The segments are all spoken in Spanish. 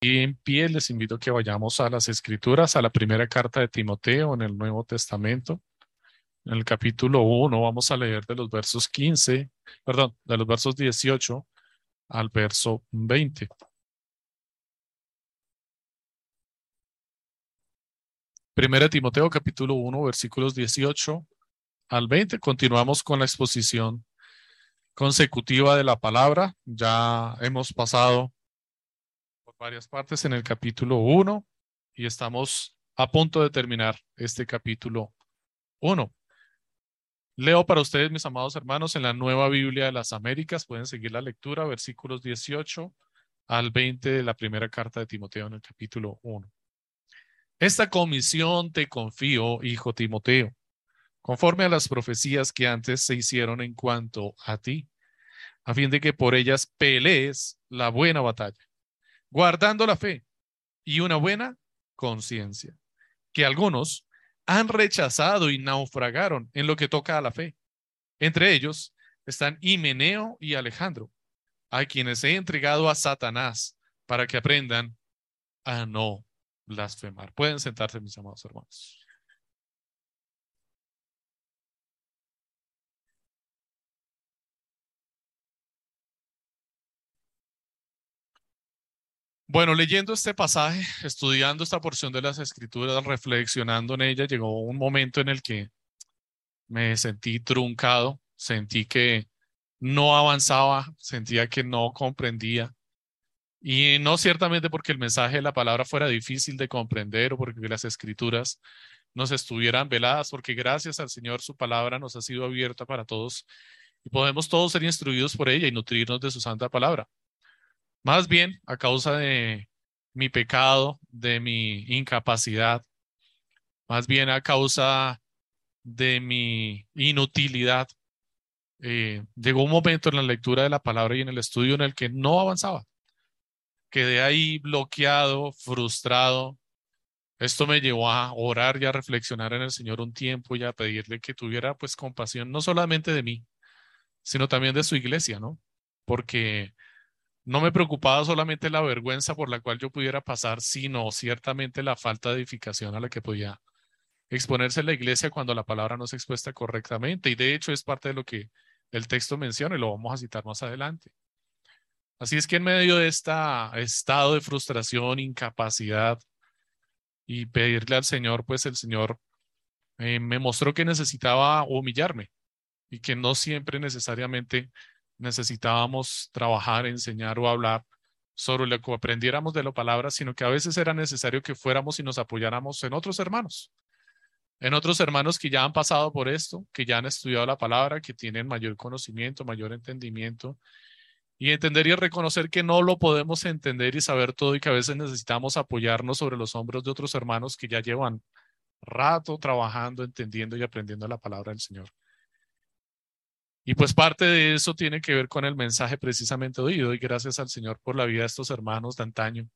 Y en pie les invito que vayamos a las escrituras, a la primera carta de Timoteo en el Nuevo Testamento. En el capítulo 1 vamos a leer de los versos 15, perdón, de los versos 18 al verso 20. Primera Timoteo capítulo 1 versículos 18 al 20. Continuamos con la exposición consecutiva de la palabra. Ya hemos pasado varias partes en el capítulo 1 y estamos a punto de terminar este capítulo 1. Leo para ustedes, mis amados hermanos, en la Nueva Biblia de las Américas. Pueden seguir la lectura, versículos 18 al 20 de la primera carta de Timoteo en el capítulo 1. Esta comisión te confío, hijo Timoteo, conforme a las profecías que antes se hicieron en cuanto a ti, a fin de que por ellas pelees la buena batalla guardando la fe y una buena conciencia, que algunos han rechazado y naufragaron en lo que toca a la fe. Entre ellos están Himeneo y Alejandro, a quienes he entregado a Satanás para que aprendan a no blasfemar. Pueden sentarse, mis amados hermanos. Bueno, leyendo este pasaje, estudiando esta porción de las escrituras, reflexionando en ella, llegó un momento en el que me sentí truncado, sentí que no avanzaba, sentía que no comprendía. Y no ciertamente porque el mensaje de la palabra fuera difícil de comprender o porque las escrituras nos estuvieran veladas, porque gracias al Señor su palabra nos ha sido abierta para todos y podemos todos ser instruidos por ella y nutrirnos de su santa palabra. Más bien a causa de mi pecado, de mi incapacidad, más bien a causa de mi inutilidad. Eh, llegó un momento en la lectura de la palabra y en el estudio en el que no avanzaba. Quedé ahí bloqueado, frustrado. Esto me llevó a orar y a reflexionar en el Señor un tiempo y a pedirle que tuviera pues compasión no solamente de mí, sino también de su iglesia, ¿no? Porque no me preocupaba solamente la vergüenza por la cual yo pudiera pasar, sino ciertamente la falta de edificación a la que podía exponerse la iglesia cuando la palabra no se expuesta correctamente. Y de hecho es parte de lo que el texto menciona y lo vamos a citar más adelante. Así es que en medio de este estado de frustración, incapacidad y pedirle al Señor, pues el Señor eh, me mostró que necesitaba humillarme y que no siempre necesariamente necesitábamos trabajar, enseñar o hablar sobre lo que aprendiéramos de la palabra, sino que a veces era necesario que fuéramos y nos apoyáramos en otros hermanos, en otros hermanos que ya han pasado por esto, que ya han estudiado la palabra, que tienen mayor conocimiento, mayor entendimiento, y entender y reconocer que no lo podemos entender y saber todo y que a veces necesitamos apoyarnos sobre los hombros de otros hermanos que ya llevan rato trabajando, entendiendo y aprendiendo la palabra del Señor. Y pues parte de eso tiene que ver con el mensaje precisamente oído y gracias al Señor por la vida de estos hermanos de antaño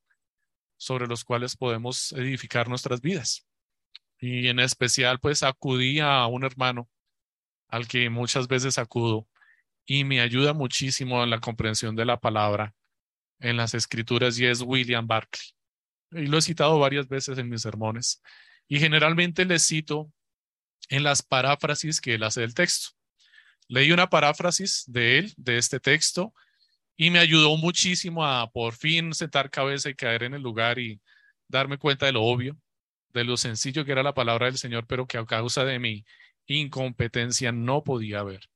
sobre los cuales podemos edificar nuestras vidas. Y en especial pues acudí a un hermano al que muchas veces acudo y me ayuda muchísimo en la comprensión de la palabra en las escrituras y es William Barclay. Y lo he citado varias veces en mis sermones y generalmente le cito en las paráfrasis que él hace del texto. Leí una paráfrasis de él, de este texto, y me ayudó muchísimo a por fin sentar cabeza y caer en el lugar y darme cuenta de lo obvio, de lo sencillo que era la palabra del Señor, pero que a causa de mi incompetencia no podía ver.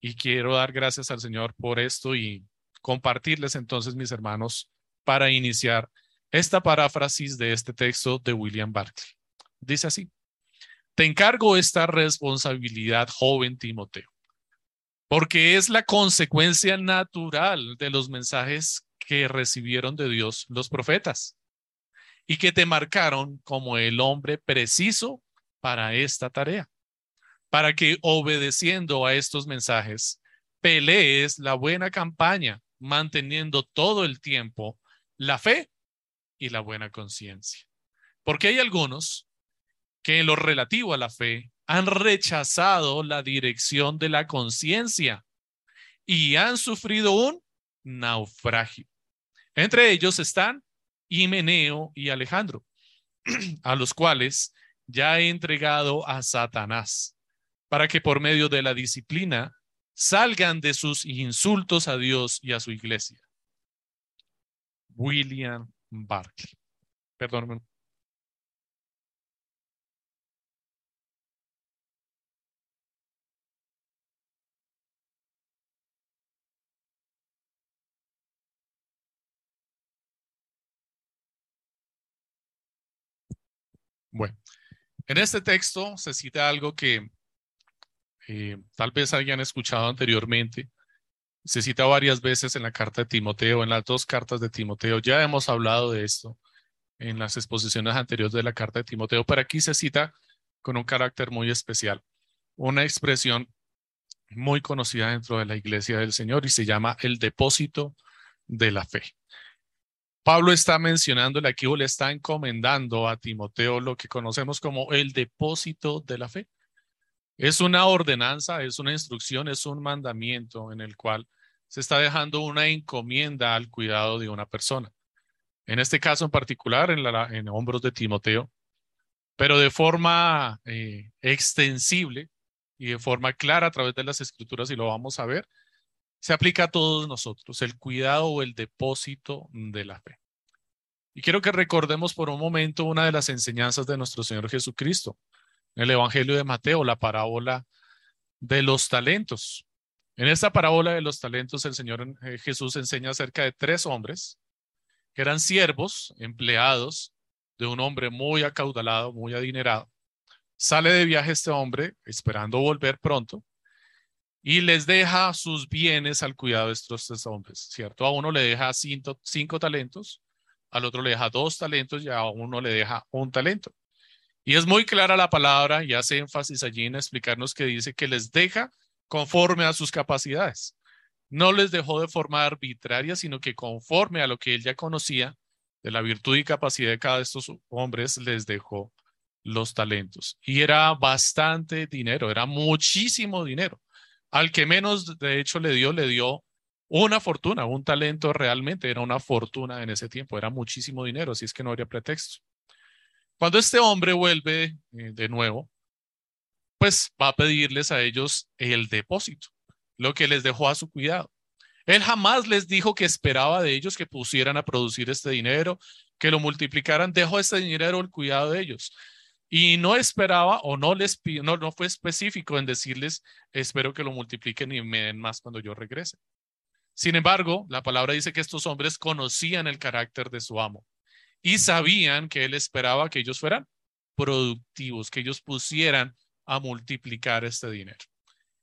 Y quiero dar gracias al Señor por esto y compartirles entonces, mis hermanos, para iniciar esta paráfrasis de este texto de William Barclay. Dice así, te encargo esta responsabilidad, joven Timoteo porque es la consecuencia natural de los mensajes que recibieron de Dios los profetas y que te marcaron como el hombre preciso para esta tarea, para que obedeciendo a estos mensajes pelees la buena campaña, manteniendo todo el tiempo la fe y la buena conciencia. Porque hay algunos que en lo relativo a la fe han rechazado la dirección de la conciencia y han sufrido un naufragio. Entre ellos están Himeneo y Alejandro, a los cuales ya he entregado a Satanás, para que por medio de la disciplina salgan de sus insultos a Dios y a su iglesia. William Barclay. Perdóname. Bueno, en este texto se cita algo que eh, tal vez hayan escuchado anteriormente. Se cita varias veces en la carta de Timoteo, en las dos cartas de Timoteo. Ya hemos hablado de esto en las exposiciones anteriores de la carta de Timoteo, pero aquí se cita con un carácter muy especial, una expresión muy conocida dentro de la iglesia del Señor y se llama el depósito de la fe. Pablo está mencionando aquí o le está encomendando a Timoteo lo que conocemos como el depósito de la fe. Es una ordenanza, es una instrucción, es un mandamiento en el cual se está dejando una encomienda al cuidado de una persona. En este caso en particular, en, la, hombros de Timoteo, pero de forma eh, extensible y de forma clara a través de las escrituras, y lo vamos a ver, se aplica a todos nosotros, el cuidado o el depósito de la fe. Y quiero que recordemos por un momento una de las enseñanzas de nuestro Señor Jesucristo, el Evangelio de Mateo, la parábola de los talentos. En esta parábola de los talentos, el Señor eh, Jesús enseña acerca de tres hombres que eran siervos, empleados de un hombre muy acaudalado, muy adinerado. Sale de viaje este hombre, esperando volver pronto, y les deja sus bienes al cuidado de estos tres hombres, ¿cierto? A uno le deja cinco, talentos, al otro le deja dos talentos y a uno le deja un talento. Y es muy clara la palabra y hace énfasis allí en explicarnos que dice que les deja conforme a sus capacidades. No les dejó de forma arbitraria, sino que conforme a lo que él ya conocía de la virtud y capacidad de cada de estos hombres, les dejó los talentos. Y era bastante dinero, era muchísimo dinero. Al que menos, de hecho, le dio, le dio una fortuna, un talento realmente, era una fortuna en ese tiempo, era muchísimo dinero, así es que no habría pretexto. Cuando este hombre vuelve eh, de nuevo, pues va a pedirles a ellos el depósito, lo que les dejó a su cuidado. Él jamás les dijo que esperaba de ellos que pusieran a producir este dinero, que lo multiplicaran, dejó este dinero al cuidado de ellos. Y no esperaba o no les no, no fue específico en decirles, espero que lo multipliquen y me den más cuando yo regrese. Sin embargo, la palabra dice que estos hombres conocían el carácter de su amo y sabían que él esperaba que ellos fueran productivos, que ellos pusieran a multiplicar este dinero.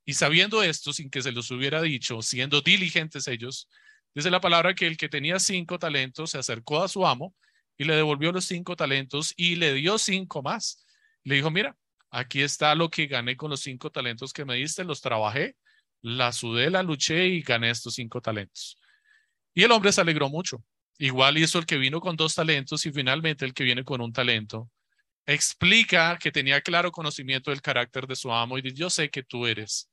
Y sabiendo esto, sin que se los hubiera dicho, siendo diligentes ellos, dice la palabra que el que tenía cinco talentos se acercó a su amo y le devolvió los cinco talentos y le dio cinco más. Le dijo, mira, aquí está lo que gané con los cinco talentos que me diste, los trabajé, la sudé, la luché y gané estos cinco talentos. Y el hombre se alegró mucho. Igual hizo el que vino con dos talentos y finalmente el que viene con un talento. Explica que tenía claro conocimiento del carácter de su amo y dice, yo sé que tú eres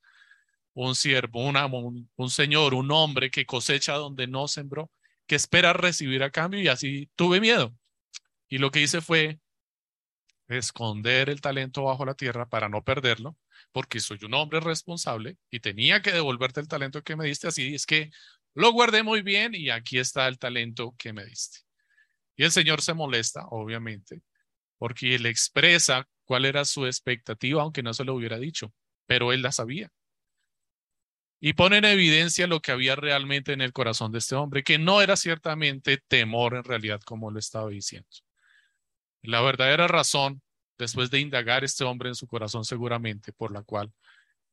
un siervo, un amo, un señor, un hombre que cosecha donde no sembró que espera recibir a cambio y así tuve miedo. Y lo que hice fue esconder el talento bajo la tierra para no perderlo, porque soy un hombre responsable y tenía que devolverte el talento que me diste. Así es que lo guardé muy bien y aquí está el talento que me diste. Y el Señor se molesta, obviamente, porque él expresa cuál era su expectativa, aunque no se lo hubiera dicho, pero él la sabía y pone en evidencia lo que había realmente en el corazón de este hombre, que no era ciertamente temor en realidad, como lo estaba diciendo. La verdadera razón, después de indagar este hombre en su corazón seguramente, por la cual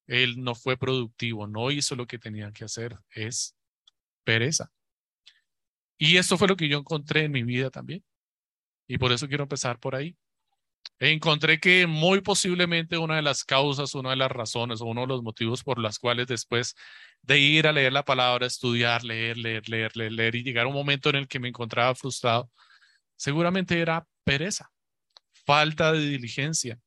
él no fue productivo, no hizo lo que tenía que hacer, es pereza. Y esto fue lo que yo encontré en mi vida también. Y por eso quiero empezar por ahí encontré que muy posiblemente una de las causas, una de las razones o uno de los motivos por las cuales después de ir a leer la palabra, estudiar, leer, leer, leer, leer, leer y llegar a un momento en el que me encontraba frustrado, seguramente era pereza, falta de diligencia,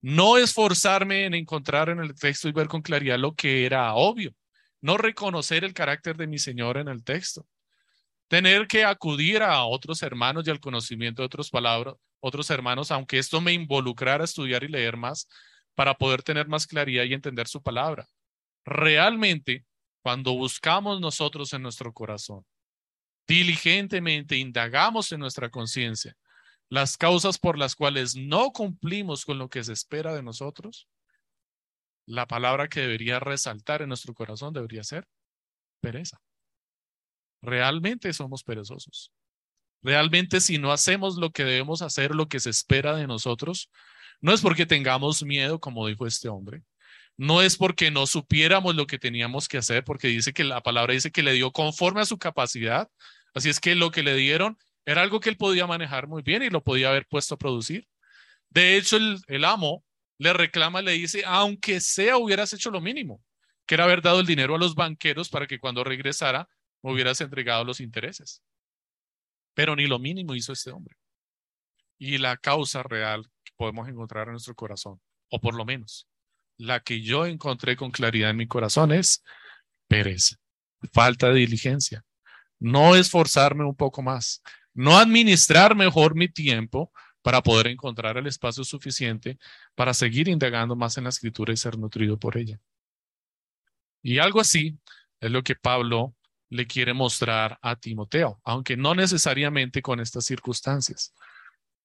no esforzarme en encontrar en el texto y ver con claridad lo que era obvio, no reconocer el carácter de mi Señor en el texto. Tener que acudir a otros hermanos y al conocimiento de otros palabras, otros hermanos, aunque esto me involucrara estudiar y leer más para poder tener más claridad y entender su palabra. Realmente, cuando buscamos nosotros en nuestro corazón, diligentemente indagamos en nuestra conciencia las causas por las cuales no cumplimos con lo que se espera de nosotros, la palabra que debería resaltar en nuestro corazón debería ser pereza. Realmente somos perezosos. Realmente si no hacemos lo que debemos hacer, lo que se espera de nosotros, no es porque tengamos miedo, como dijo este hombre, no es porque no supiéramos lo que teníamos que hacer, porque dice que la palabra dice que le dio conforme a su capacidad, así es que lo que le dieron era algo que él podía manejar muy bien y lo podía haber puesto a producir. De hecho, el, amo le reclama, le dice, aunque sea hubieras hecho lo mínimo, que era haber dado el dinero a los banqueros para que cuando regresara hubieras entregado los intereses. Pero ni lo mínimo hizo este hombre. Y la causa real que podemos encontrar en nuestro corazón, o por lo menos la que yo encontré con claridad en mi corazón es pereza, falta de diligencia, no esforzarme un poco más, no administrar mejor mi tiempo para poder encontrar el espacio suficiente para seguir indagando más en la escritura y ser nutrido por ella. Y algo así es lo que Pablo le quiere mostrar a Timoteo, aunque no necesariamente con estas circunstancias.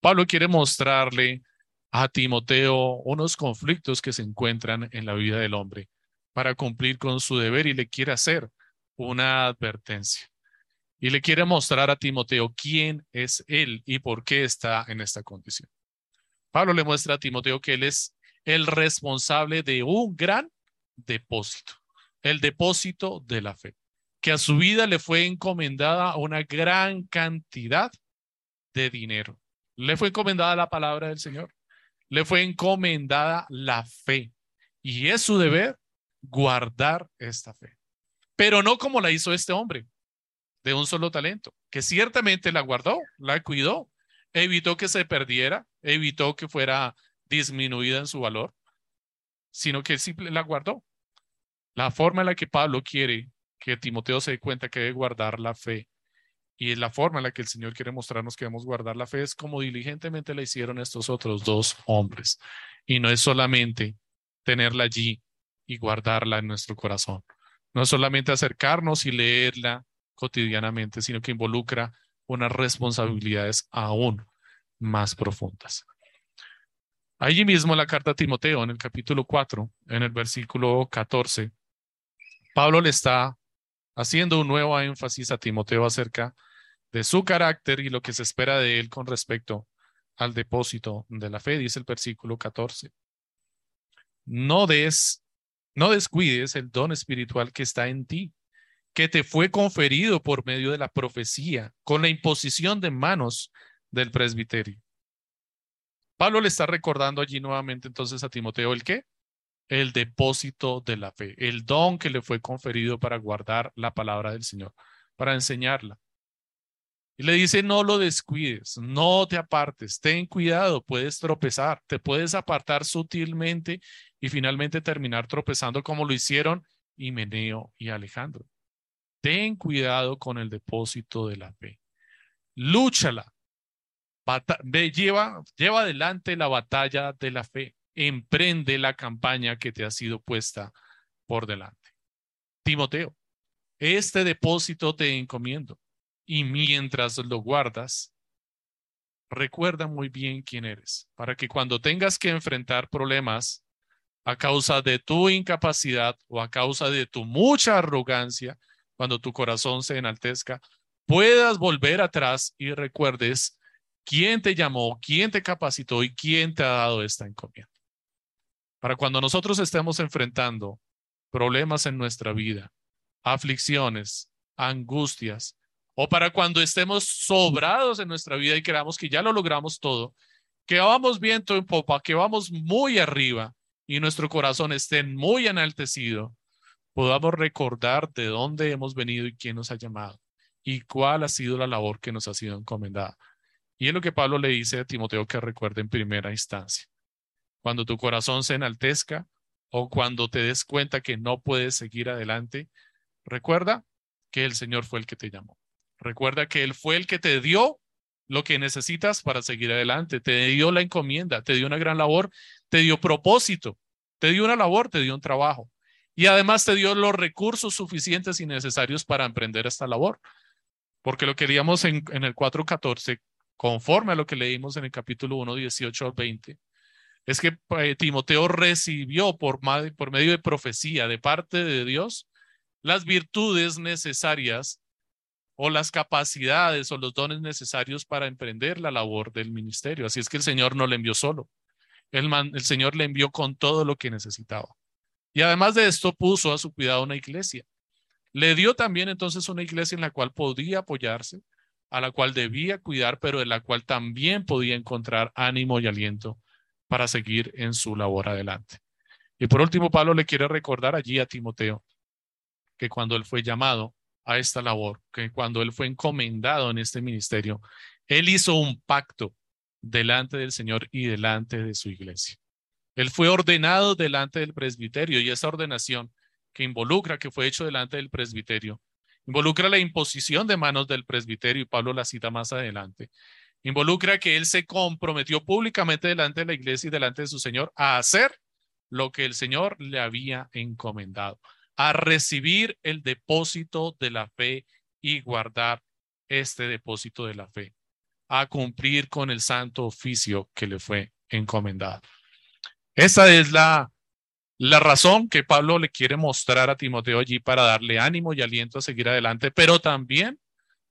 Pablo quiere mostrarle a Timoteo unos conflictos que se encuentran en la vida del hombre para cumplir con su deber y le quiere hacer una advertencia. Y le quiere mostrar a Timoteo quién es él y por qué está en esta condición. Pablo le muestra a Timoteo que él es el responsable de un gran depósito, el depósito de la fe que a su vida le fue encomendada una gran cantidad de dinero. Le fue encomendada la palabra del Señor. Le fue encomendada la fe. Y es su deber guardar esta fe. Pero no como la hizo este hombre, de un solo talento, que ciertamente la guardó, la cuidó, evitó que se perdiera, evitó que fuera disminuida en su valor, sino que simple la guardó. La forma en la que Pablo quiere que Timoteo se dé cuenta que debe guardar la fe. Y la forma en la que el Señor quiere mostrarnos que debemos guardar la fe es como diligentemente la hicieron estos otros dos hombres. Y no es solamente tenerla allí y guardarla en nuestro corazón. No es solamente acercarnos y leerla cotidianamente, sino que involucra unas responsabilidades aún más profundas. Allí mismo la carta a Timoteo, en el capítulo 4, en el versículo 14, Pablo le está haciendo un nuevo énfasis a Timoteo acerca de su carácter y lo que se espera de él con respecto al depósito de la fe, dice el versículo 14. No des, no descuides el don espiritual que está en ti, que te fue conferido por medio de la profecía, con la imposición de manos del presbiterio. Pablo le está recordando allí nuevamente entonces a Timoteo el qué? El depósito de la fe, el don que le fue conferido para guardar la palabra del Señor, para enseñarla. Y le dice, no lo descuides, no te apartes, ten cuidado, puedes tropezar, te puedes apartar sutilmente y finalmente terminar tropezando como lo hicieron Himeneo y Alejandro. Ten cuidado con el depósito de la fe. Lúchala. lleva, lleva adelante la batalla de la fe emprende la campaña que te ha sido puesta por delante. Timoteo, este depósito te encomiendo y mientras lo guardas, recuerda muy bien quién eres, para que cuando tengas que enfrentar problemas a causa de tu incapacidad o a causa de tu mucha arrogancia, cuando tu corazón se enaltezca, puedas volver atrás y recuerdes quién te llamó, quién te capacitó y quién te ha dado esta encomienda. Para cuando nosotros estemos enfrentando problemas en nuestra vida, aflicciones, angustias, o para cuando estemos sobrados en nuestra vida y creamos que ya lo logramos todo, que vamos viento en popa, que vamos muy arriba y nuestro corazón esté muy enaltecido, podamos recordar de dónde hemos venido y quién nos ha llamado y cuál ha sido la labor que nos ha sido encomendada. Y es lo que Pablo le dice a Timoteo que recuerde en primera instancia cuando tu corazón se enaltezca o cuando te des cuenta que no puedes seguir adelante, recuerda que el Señor fue el que te llamó. Recuerda que Él fue el que te dio lo que necesitas para seguir adelante, te dio la encomienda, te dio una gran labor, te dio propósito, te dio una labor, te dio un trabajo y además te dio los recursos suficientes y necesarios para emprender esta labor. Porque lo que leíamos en, en el 4.14, conforme a lo que leímos en el capítulo 1, 18 al 20, es que eh, Timoteo recibió por, medio de profecía de parte de Dios las virtudes necesarias o las capacidades o los dones necesarios para emprender la labor del ministerio. Así es que el Señor no le envió solo. El, el Señor le envió con todo lo que necesitaba. Y además de esto puso a su cuidado una iglesia. Le dio también entonces una iglesia en la cual podía apoyarse, a la cual debía cuidar, pero en la cual también podía encontrar ánimo y aliento para seguir en su labor adelante. Y por último, Pablo le quiere recordar allí a Timoteo que cuando él fue llamado a esta labor, que cuando él fue encomendado en este ministerio, él hizo un pacto delante del Señor y delante de su iglesia. Él fue ordenado delante del presbiterio y esa ordenación que involucra, que fue hecho delante del presbiterio, involucra la imposición de manos del presbiterio y Pablo la cita más adelante involucra que él se comprometió públicamente delante de la iglesia y delante de su Señor a hacer lo que el Señor le había encomendado, a recibir el depósito de la fe y guardar este depósito de la fe, a cumplir con el santo oficio que le fue encomendado. Esa es la, la razón que Pablo le quiere mostrar a Timoteo allí para darle ánimo y aliento a seguir adelante, pero también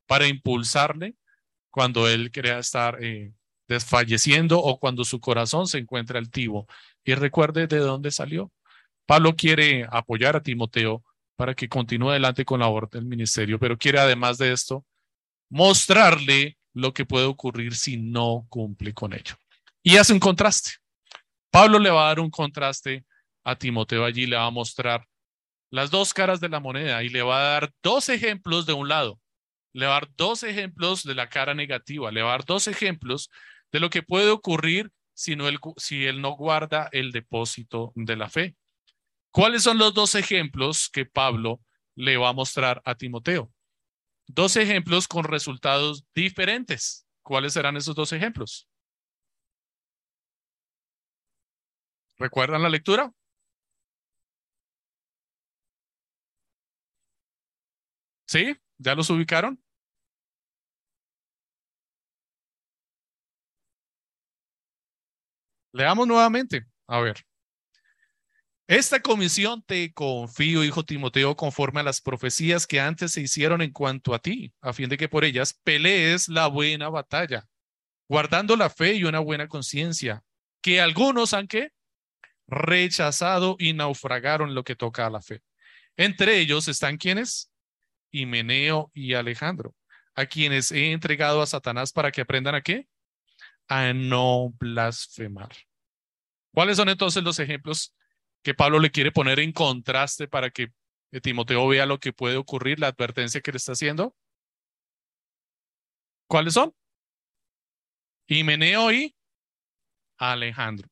para impulsarle cuando él crea estar eh, desfalleciendo o cuando su corazón se encuentra altivo. Y recuerde de dónde salió. Pablo quiere apoyar a Timoteo para que continúe adelante con la labor del ministerio, pero quiere además de esto mostrarle lo que puede ocurrir si no cumple con ello. Y hace un contraste. Pablo le va a dar un contraste a Timoteo allí, le va a mostrar las dos caras de la moneda y le va a dar dos ejemplos de un lado le va dos ejemplos de la cara negativa, le va a dar dos ejemplos de lo que puede ocurrir si, no él, si él no guarda el depósito de la fe. ¿Cuáles son los dos ejemplos que Pablo le va a mostrar a Timoteo? Dos ejemplos con resultados diferentes. ¿Cuáles serán esos dos ejemplos? ¿Recuerdan la lectura? ¿Sí? ¿Ya los ubicaron? Leamos nuevamente. A ver. Esta comisión te confío, hijo Timoteo, conforme a las profecías que antes se hicieron en cuanto a ti, a fin de que por ellas pelees la buena batalla, guardando la fe y una buena conciencia, que algunos han rechazado y naufragaron lo que toca a la fe. Entre ellos están quienes, Himeneo y Alejandro, a quienes he entregado a Satanás para que aprendan a qué? A no blasfemar. ¿Cuáles son entonces los ejemplos que Pablo le quiere poner en contraste para que Timoteo vea lo que puede ocurrir, la advertencia que le está haciendo? ¿Cuáles son? Himeneo y Alejandro.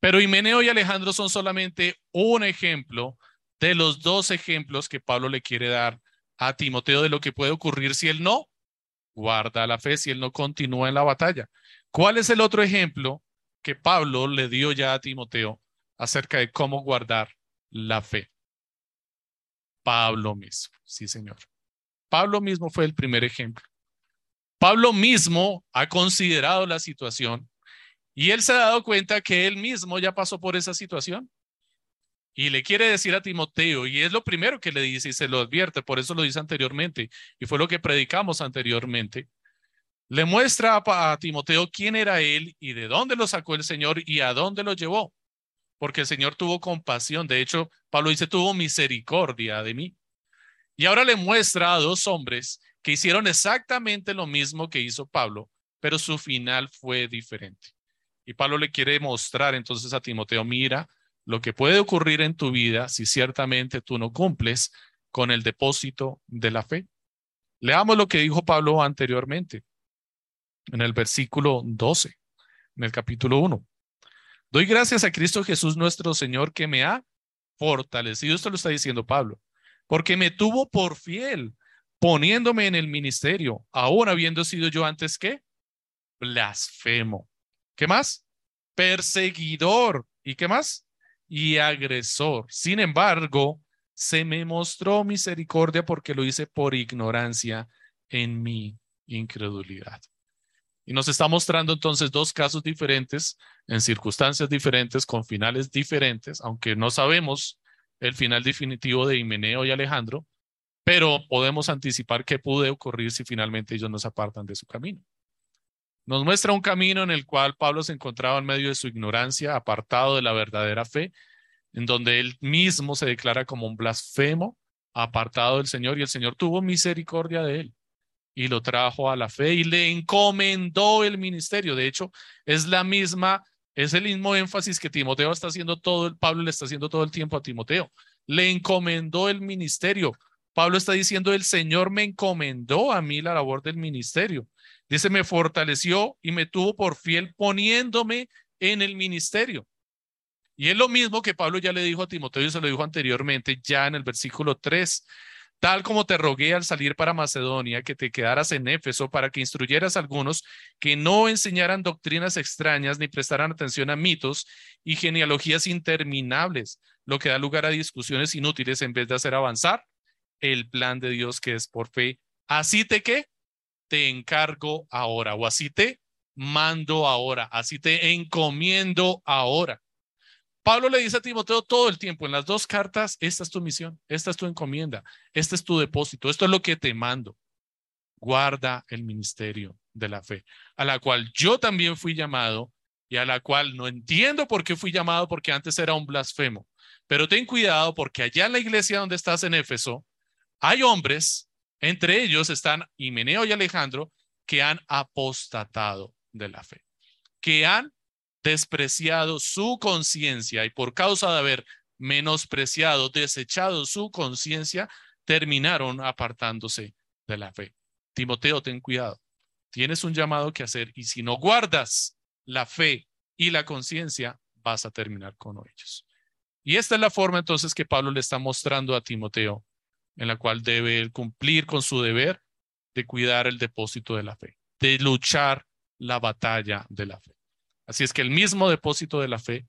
Pero Himeneo y Alejandro son solamente un ejemplo de los dos ejemplos que Pablo le quiere dar a Timoteo de lo que puede ocurrir si él no guarda la fe, si él no continúa en la batalla. ¿Cuál es el otro ejemplo que Pablo le dio ya a Timoteo acerca de cómo guardar la fe? Pablo mismo, sí señor. Pablo mismo fue el primer ejemplo. Pablo mismo ha considerado la situación y él se ha dado cuenta que él mismo ya pasó por esa situación. Y le quiere decir a Timoteo, y es lo primero que le dice y se lo advierte, por eso lo dice anteriormente, y fue lo que predicamos anteriormente, le muestra a, Timoteo quién era él y de dónde lo sacó el Señor y a dónde lo llevó. Porque el Señor tuvo compasión. De hecho, Pablo dice, tuvo misericordia de mí. Y ahora le muestra a dos hombres que hicieron exactamente lo mismo que hizo Pablo, pero su final fue diferente. Y Pablo le quiere mostrar entonces a Timoteo, mira lo que puede ocurrir en tu vida si ciertamente tú no cumples con el depósito de la fe. Leamos lo que dijo Pablo anteriormente en el versículo 12, en el capítulo 1. Doy gracias a Cristo Jesús nuestro Señor que me ha fortalecido. Esto lo está diciendo Pablo, porque me tuvo por fiel poniéndome en el ministerio, aún habiendo sido yo antes que blasfemo. ¿Qué más? Perseguidor. ¿Y qué más? Y agresor. Sin embargo, se me mostró misericordia porque lo hice por ignorancia en mi incredulidad. Y nos está mostrando entonces dos casos diferentes, en circunstancias diferentes, con finales diferentes, aunque no sabemos el final definitivo de Himeneo y Alejandro, pero podemos anticipar qué puede ocurrir si finalmente ellos nos apartan de su camino. Nos muestra un camino en el cual Pablo se encontraba en medio de su ignorancia, apartado de la verdadera fe, en donde él mismo se declara como un blasfemo, apartado del Señor, y el Señor tuvo misericordia de él y lo trajo a la fe y le encomendó el ministerio. De hecho, es la misma, es el mismo énfasis que Timoteo está haciendo todo, Pablo le está haciendo todo el tiempo a Timoteo. Le encomendó el ministerio. Pablo está diciendo, el Señor me encomendó a mí la labor del ministerio. Dice, me fortaleció y me tuvo por fiel poniéndome en el ministerio. Y es lo mismo que Pablo ya le dijo a Timoteo y se lo dijo anteriormente, ya en el versículo 3 tal como te rogué al salir para Macedonia, que te quedaras en Éfeso para que instruyeras a algunos que no enseñaran doctrinas extrañas ni prestaran atención a mitos y genealogías interminables, lo que da lugar a discusiones inútiles en vez de hacer avanzar el plan de Dios que es por fe. Así te que te encargo ahora o así te mando ahora, así te encomiendo ahora. Pablo le dice a Timoteo todo el tiempo en las dos cartas, esta es tu misión, esta es tu encomienda, este es tu depósito, esto es lo que te mando. Guarda el ministerio de la fe, a la cual yo también fui llamado y a la cual no entiendo por qué fui llamado porque antes era un blasfemo. Pero ten cuidado porque allá en la iglesia donde estás en Éfeso hay hombres, entre ellos están Himeneo y Alejandro, que han apostatado de la fe, que han despreciado su conciencia y por causa de haber menospreciado, desechado su conciencia, terminaron apartándose de la fe. Timoteo, ten cuidado. Tienes un llamado que hacer y si no guardas la fe y la conciencia, vas a terminar con ellos. Y esta es la forma entonces que Pablo le está mostrando a Timoteo, en la cual debe cumplir con su deber de cuidar el depósito de la fe, de luchar la batalla de la fe. Así es que el mismo depósito de la fe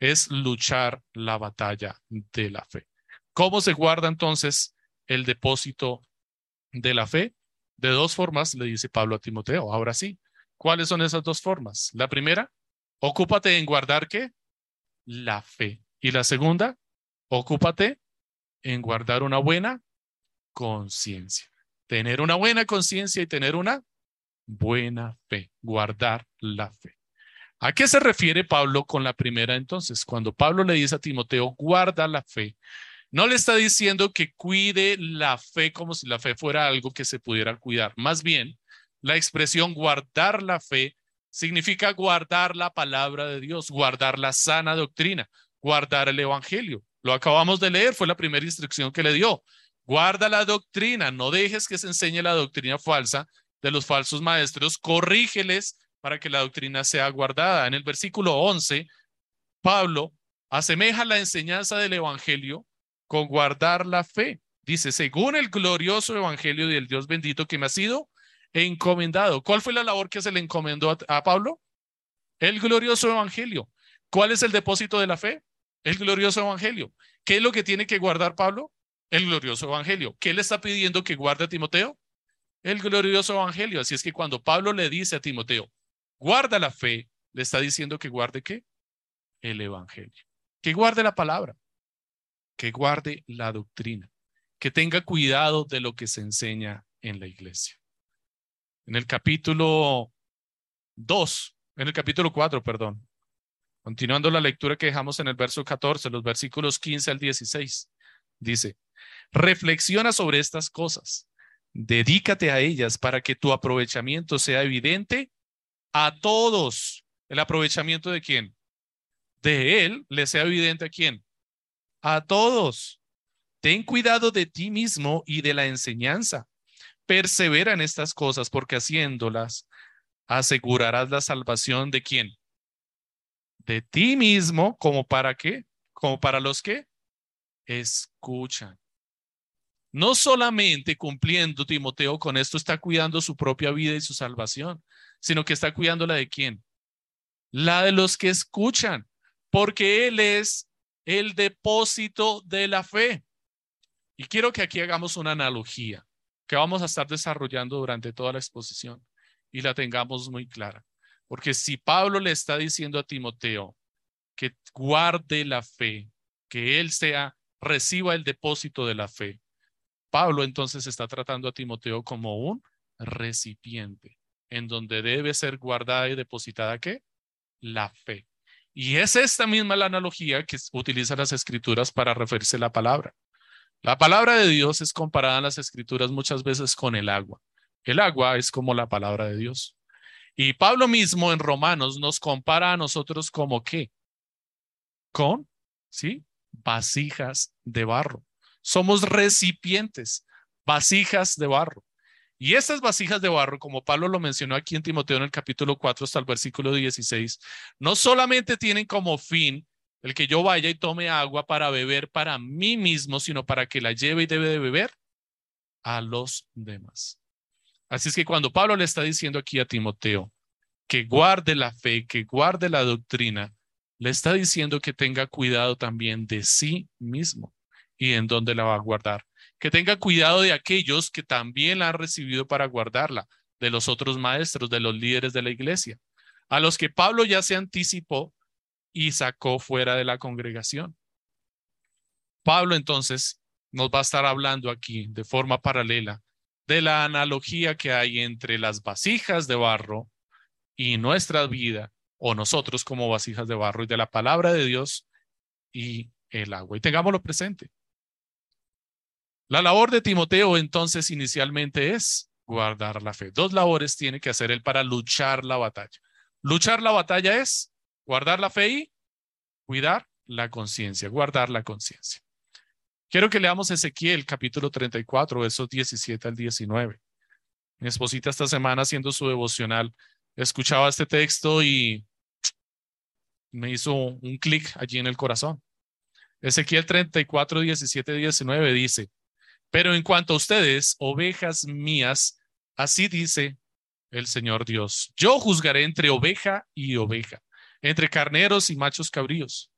es luchar la batalla de la fe. ¿Cómo se guarda entonces el depósito de la fe? De dos formas, le dice Pablo a Timoteo. Ahora sí, ¿cuáles son esas dos formas? La primera, ocúpate en guardar qué? La fe. Y la segunda, ocúpate en guardar una buena conciencia. Tener una buena conciencia y tener una buena fe. Guardar la fe. ¿A qué se refiere Pablo con la primera entonces? Cuando Pablo le dice a Timoteo, guarda la fe, no le está diciendo que cuide la fe como si la fe fuera algo que se pudiera cuidar. Más bien, la expresión guardar la fe significa guardar la palabra de Dios, guardar la sana doctrina, guardar el evangelio. Lo acabamos de leer, fue la primera instrucción que le dio. Guarda la doctrina, no dejes que se enseñe la doctrina falsa de los falsos maestros, corrígeles para que la doctrina sea guardada. En el versículo 11, Pablo asemeja la enseñanza del Evangelio con guardar la fe. Dice, según el glorioso Evangelio del Dios bendito que me ha sido encomendado. ¿Cuál fue la labor que se le encomendó a, a Pablo? El glorioso Evangelio. ¿Cuál es el depósito de la fe? El glorioso Evangelio. ¿Qué es lo que tiene que guardar Pablo? El glorioso Evangelio. ¿Qué le está pidiendo que guarde a Timoteo? El glorioso Evangelio. Así es que cuando Pablo le dice a Timoteo, guarda la fe, le está diciendo que guarde qué? El Evangelio. Que guarde la palabra, que guarde la doctrina, que tenga cuidado de lo que se enseña en la iglesia. En el capítulo 2, en el capítulo 4, perdón, continuando la lectura que dejamos en el verso 14, los versículos 15 al 16, dice, reflexiona sobre estas cosas, dedícate a ellas para que tu aprovechamiento sea evidente a todos. ¿El aprovechamiento de quién? De él le sea evidente a quién? A todos. Ten cuidado de ti mismo y de la enseñanza. Persevera en estas cosas porque haciéndolas asegurarás la salvación de quién? De ti mismo, como para qué? Como para los que escuchan. no solamente cumpliendo Timoteo con esto está cuidando su propia vida y su salvación, sino que está cuidando la de quién? La de los que escuchan, porque Él es el depósito de la fe. Y quiero que aquí hagamos una analogía que vamos a estar desarrollando durante toda la exposición y la tengamos muy clara. Porque si Pablo le está diciendo a Timoteo que guarde la fe, que él sea, reciba el depósito de la fe, Pablo entonces está tratando a Timoteo como un recipiente en donde debe ser guardada y depositada qué? La fe. Y es esta misma la analogía que utiliza las escrituras para referirse a la palabra. La palabra de Dios es comparada en las escrituras muchas veces con el agua. El agua es como la palabra de Dios. Y Pablo mismo en Romanos nos compara a nosotros como qué? Con, ¿sí? Vasijas de barro. Somos recipientes, vasijas de barro. Y estas vasijas de barro, como Pablo lo mencionó aquí en Timoteo en el capítulo 4 hasta el versículo 16, no solamente tienen como fin el que yo vaya y tome agua para beber para mí mismo, sino para que la lleve y debe de beber a los demás. Así es que cuando Pablo le está diciendo aquí a Timoteo que guarde la fe, que guarde la doctrina, le está diciendo que tenga cuidado también de sí mismo y en dónde la va a guardar. Que tenga cuidado de aquellos que también la han recibido para guardarla, de los otros maestros, de los líderes de la iglesia, a los que Pablo ya se anticipó y sacó fuera de la congregación. Pablo entonces nos va a estar hablando aquí de forma paralela de la analogía que hay entre las vasijas de barro y nuestra vida, o nosotros como vasijas de barro, y de la palabra de Dios y el agua. Y tengámoslo presente. La labor de Timoteo entonces inicialmente es guardar la fe. Dos labores tiene que hacer él para luchar la batalla. Luchar la batalla es guardar la fe y cuidar la conciencia, guardar la conciencia. Quiero que leamos Ezequiel capítulo 34, versos 17 al 19. Mi esposita esta semana haciendo su devocional escuchaba este texto y me hizo un clic allí en el corazón. Ezequiel 34, 17, 19 dice, pero en cuanto a ustedes, ovejas mías, así dice el Señor Dios, yo juzgaré entre oveja y oveja, entre carneros y machos cabríos.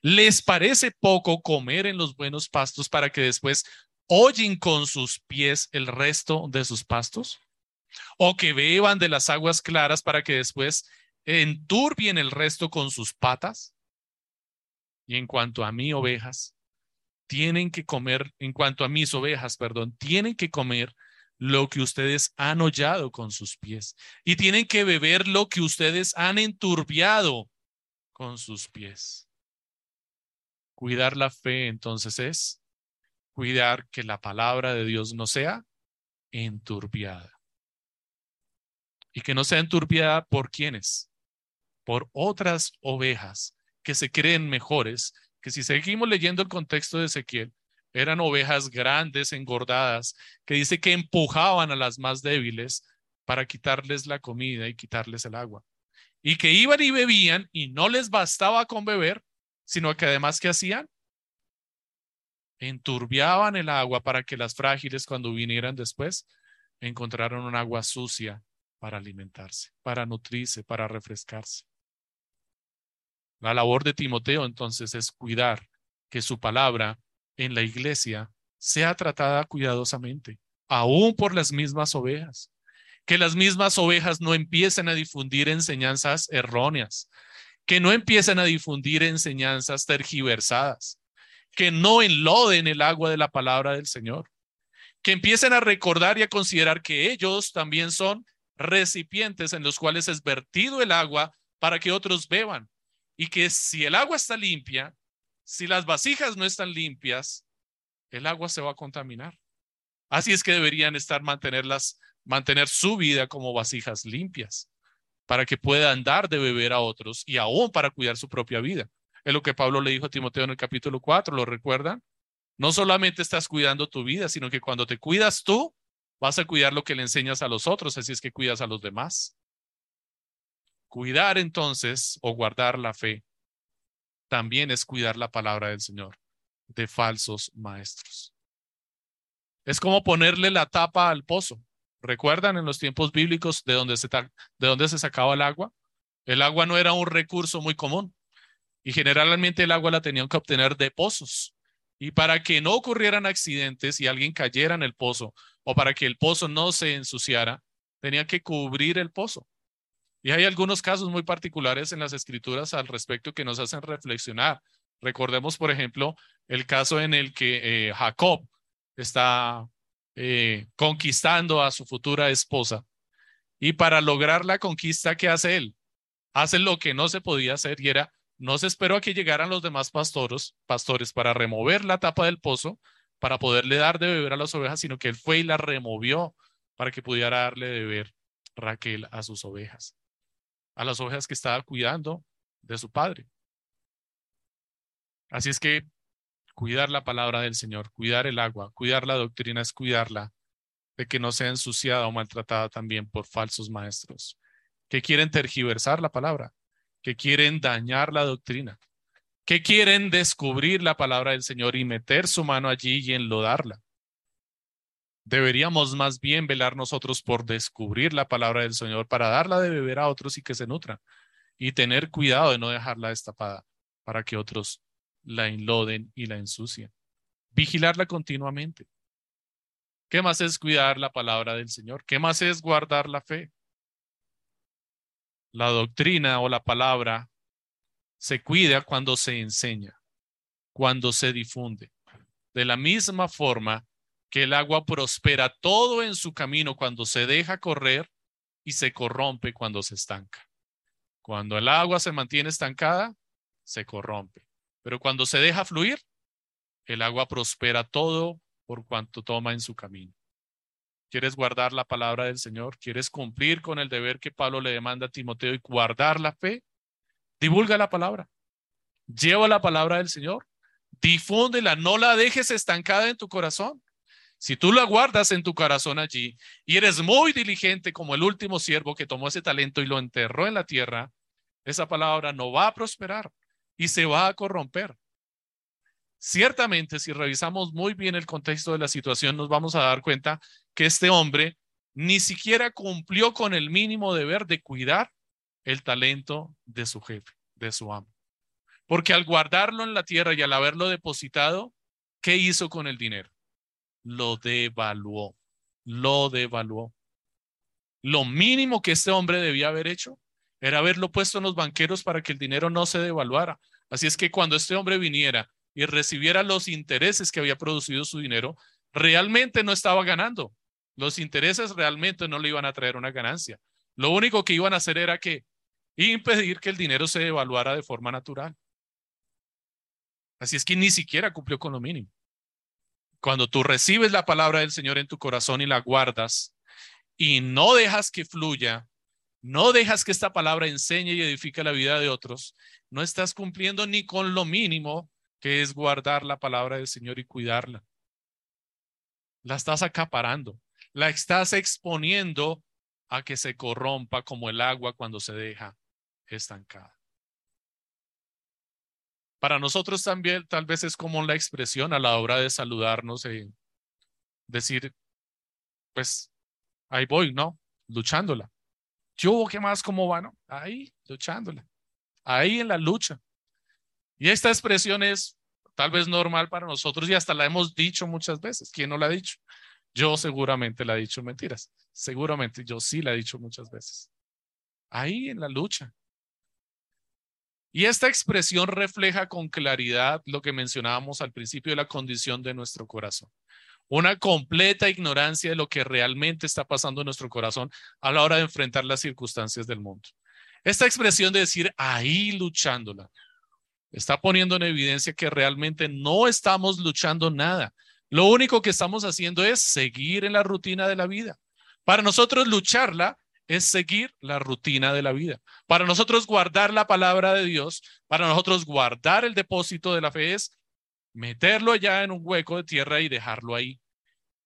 ¿Les parece poco comer en los buenos pastos para que después oyen con sus pies el resto de sus pastos? ¿O que beban de las aguas claras para que después enturbien el resto con sus patas? Y en cuanto a mí, ovejas, tienen que comer, en cuanto a mis ovejas, perdón, tienen que comer lo que ustedes han hollado con sus pies y tienen que beber lo que ustedes han enturbiado con sus pies. Cuidar la fe entonces es cuidar que la palabra de Dios no sea enturbiada. Y que no sea enturbiada por quienes, por otras ovejas que se creen mejores que si seguimos leyendo el contexto de Ezequiel, eran ovejas grandes, engordadas, que dice que empujaban a las más débiles para quitarles la comida y quitarles el agua. Y que iban y bebían y no les bastaba con beber, sino que además que hacían? Enturbiaban el agua para que las frágiles cuando vinieran después encontraran un agua sucia para alimentarse, para nutrirse, para refrescarse. La labor de Timoteo entonces es cuidar que su palabra en la iglesia sea tratada cuidadosamente, aún por las mismas ovejas. Que las mismas ovejas no empiecen a difundir enseñanzas erróneas, que no empiecen a difundir enseñanzas tergiversadas, que no enloden el agua de la palabra del Señor, que empiecen a recordar y a considerar que ellos también son recipientes en los cuales es vertido el agua para que otros beban y que si el agua está limpia, si las vasijas no están limpias, el agua se va a contaminar. Así es que deberían estar mantenerlas, mantener su vida como vasijas limpias para que puedan dar de beber a otros y aún para cuidar su propia vida. Es lo que Pablo le dijo a Timoteo en el capítulo 4, ¿lo recuerdan? No solamente estás cuidando tu vida, sino que cuando te cuidas tú, vas a cuidar lo que le enseñas a los otros, así es que cuidas a los demás. Cuidar entonces o guardar la fe también es cuidar la palabra del Señor de falsos maestros. Es como ponerle la tapa al pozo. ¿Recuerdan en los tiempos bíblicos de donde se, de dónde se sacaba el agua? El agua no era un recurso muy común y generalmente el agua la tenían que obtener de pozos. Y para que no ocurrieran accidentes y alguien cayera en el pozo o para que el pozo no se ensuciara, tenía que cubrir el pozo. Y hay algunos casos muy particulares en las escrituras al respecto que nos hacen reflexionar. Recordemos, por ejemplo, el caso en el que eh, Jacob está eh, conquistando a su futura esposa. Y para lograr la conquista, ¿qué hace él? Hace lo que no se podía hacer y era, no se esperó a que llegaran los demás pastores, pastores para remover la tapa del pozo, para poderle dar de beber a las ovejas, sino que él fue y la removió para que pudiera darle de beber Raquel a sus ovejas, a las ovejas que estaba cuidando de su padre. Así es que cuidar la palabra del Señor, cuidar el agua, cuidar la doctrina es cuidarla de que no sea ensuciada o maltratada también por falsos maestros que quieren tergiversar la palabra, que quieren dañar la doctrina, que quieren descubrir la palabra del Señor y meter su mano allí y enlodarla. Deberíamos más bien velar nosotros por descubrir la palabra del Señor para darla de beber a otros y que se nutran y tener cuidado de no dejarla destapada para que otros la enloden y la ensucien. Vigilarla continuamente. ¿Qué más es cuidar la palabra del Señor? ¿Qué más es guardar la fe? La doctrina o la palabra se cuida cuando se enseña, cuando se difunde. De la misma forma que el agua prospera todo en su camino cuando se deja correr y se corrompe cuando se estanca. Cuando el agua se mantiene estancada, se corrompe. Pero cuando se deja fluir, el agua prospera todo por cuanto toma en su camino. ¿Quieres guardar la palabra del Señor? ¿Quieres cumplir con el deber que Pablo le demanda a Timoteo y guardar la fe? Divulga la palabra. Lleva la palabra del Señor. Difúndela. No la dejes estancada en tu corazón. Si tú la guardas en tu corazón allí y eres muy diligente como el último siervo que tomó ese talento y lo enterró en la tierra, esa palabra no va a prosperar y se va a corromper. Ciertamente, si revisamos muy bien el contexto de la situación, nos vamos a dar cuenta que este hombre ni siquiera cumplió con el mínimo deber de cuidar el talento de su jefe, de su amo. Porque al guardarlo en la tierra y al haberlo depositado, ¿qué hizo con el dinero? Lo devaluó, lo devaluó. Lo mínimo que este hombre debía haber hecho era haberlo puesto en los banqueros para que el dinero no se devaluara. Así es que cuando este hombre viniera y recibiera los intereses que había producido su dinero, realmente no estaba ganando. Los intereses realmente no le iban a traer una ganancia. Lo único que iban a hacer era que impedir que el dinero se devaluara de forma natural. Así es que ni siquiera cumplió con lo mínimo. Cuando tú recibes la palabra del Señor en tu corazón y la guardas y no dejas que fluya, no dejas que esta palabra enseñe y edifique la vida de otros, no estás cumpliendo ni con lo mínimo que es guardar la palabra del Señor y cuidarla. La estás acaparando, la estás exponiendo a que se corrompa como el agua cuando se deja estancada. Para nosotros también tal vez es como la expresión a la hora de saludarnos y decir, pues ahí voy, ¿no? Luchándola. Yo, ¿qué más? ¿Cómo van? Ahí, luchándola. Ahí en la lucha. Y esta expresión es tal vez normal para nosotros y hasta la hemos dicho muchas veces. ¿Quién no la ha dicho? Yo seguramente la he dicho mentiras. Seguramente yo sí la he dicho muchas veces. Ahí en la lucha. Y esta expresión refleja con claridad lo que mencionábamos al principio de la condición de nuestro corazón una completa ignorancia de lo que realmente está pasando en nuestro corazón a la hora de enfrentar las circunstancias del mundo. Esta expresión de decir ahí luchándola está poniendo en evidencia que realmente no estamos luchando nada. Lo único que estamos haciendo es seguir en la rutina de la vida. Para nosotros lucharla es seguir la rutina de la vida. Para nosotros guardar la palabra de Dios, para nosotros guardar el depósito de la fe es meterlo allá en un hueco de tierra y dejarlo ahí.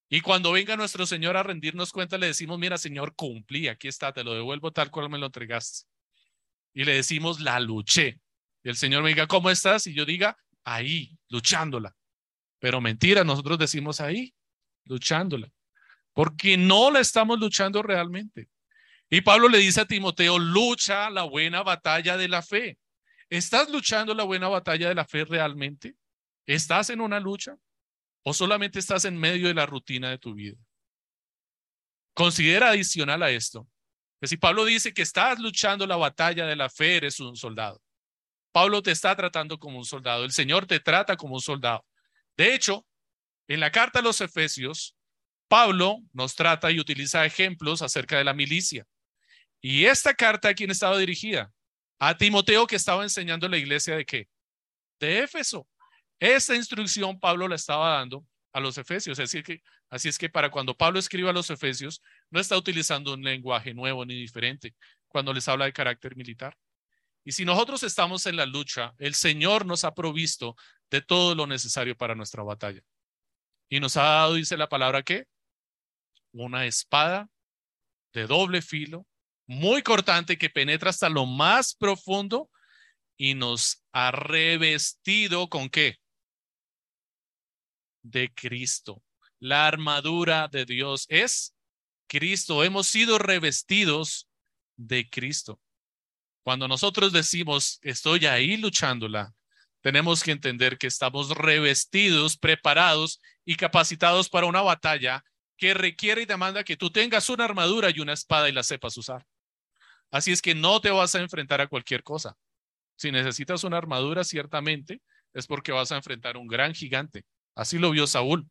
Y cuando venga nuestro Señor a rendirnos cuenta, le decimos, mira, Señor, cumplí, aquí está, te lo devuelvo tal cual me lo entregaste. Y le decimos, la luché. Y el Señor me diga, ¿cómo estás? Y yo diga, ahí, luchándola. Pero mentira, nosotros decimos ahí, luchándola, porque no la estamos luchando realmente. Y Pablo le dice a Timoteo, lucha la buena batalla de la fe. ¿Estás luchando la buena batalla de la fe realmente? ¿Estás en una lucha? ¿O solamente estás en medio de la rutina de tu vida? Considera adicional a esto, que si Pablo dice que estás luchando la batalla de la fe, eres un soldado. Pablo te está tratando como un soldado, el Señor te trata como un soldado. De hecho, en la carta a los Efesios, Pablo nos trata y utiliza ejemplos acerca de la milicia. Y esta carta a quién estaba dirigida? A Timoteo que estaba enseñando la iglesia de qué? De Éfeso. Esta instrucción Pablo la estaba dando a los efesios. Así, que, así es que para cuando Pablo escribe a los efesios, no está utilizando un lenguaje nuevo ni diferente cuando les habla de carácter militar. Y si nosotros estamos en la lucha, el Señor nos ha provisto de todo lo necesario para nuestra batalla. Y nos ha dado, dice la palabra, ¿qué? Una espada de doble filo, muy cortante, que penetra hasta lo más profundo y nos ha revestido con qué? De Cristo. La armadura de Dios es Cristo. Hemos sido revestidos de Cristo. Cuando nosotros decimos, estoy ahí luchándola, tenemos que entender que estamos revestidos, preparados y capacitados para una batalla que requiere y demanda que tú tengas una armadura y una espada y la sepas usar. Así es que no te vas a enfrentar a cualquier cosa. Si necesitas una armadura, ciertamente es porque vas a enfrentar a un gran gigante. Así lo vio Saúl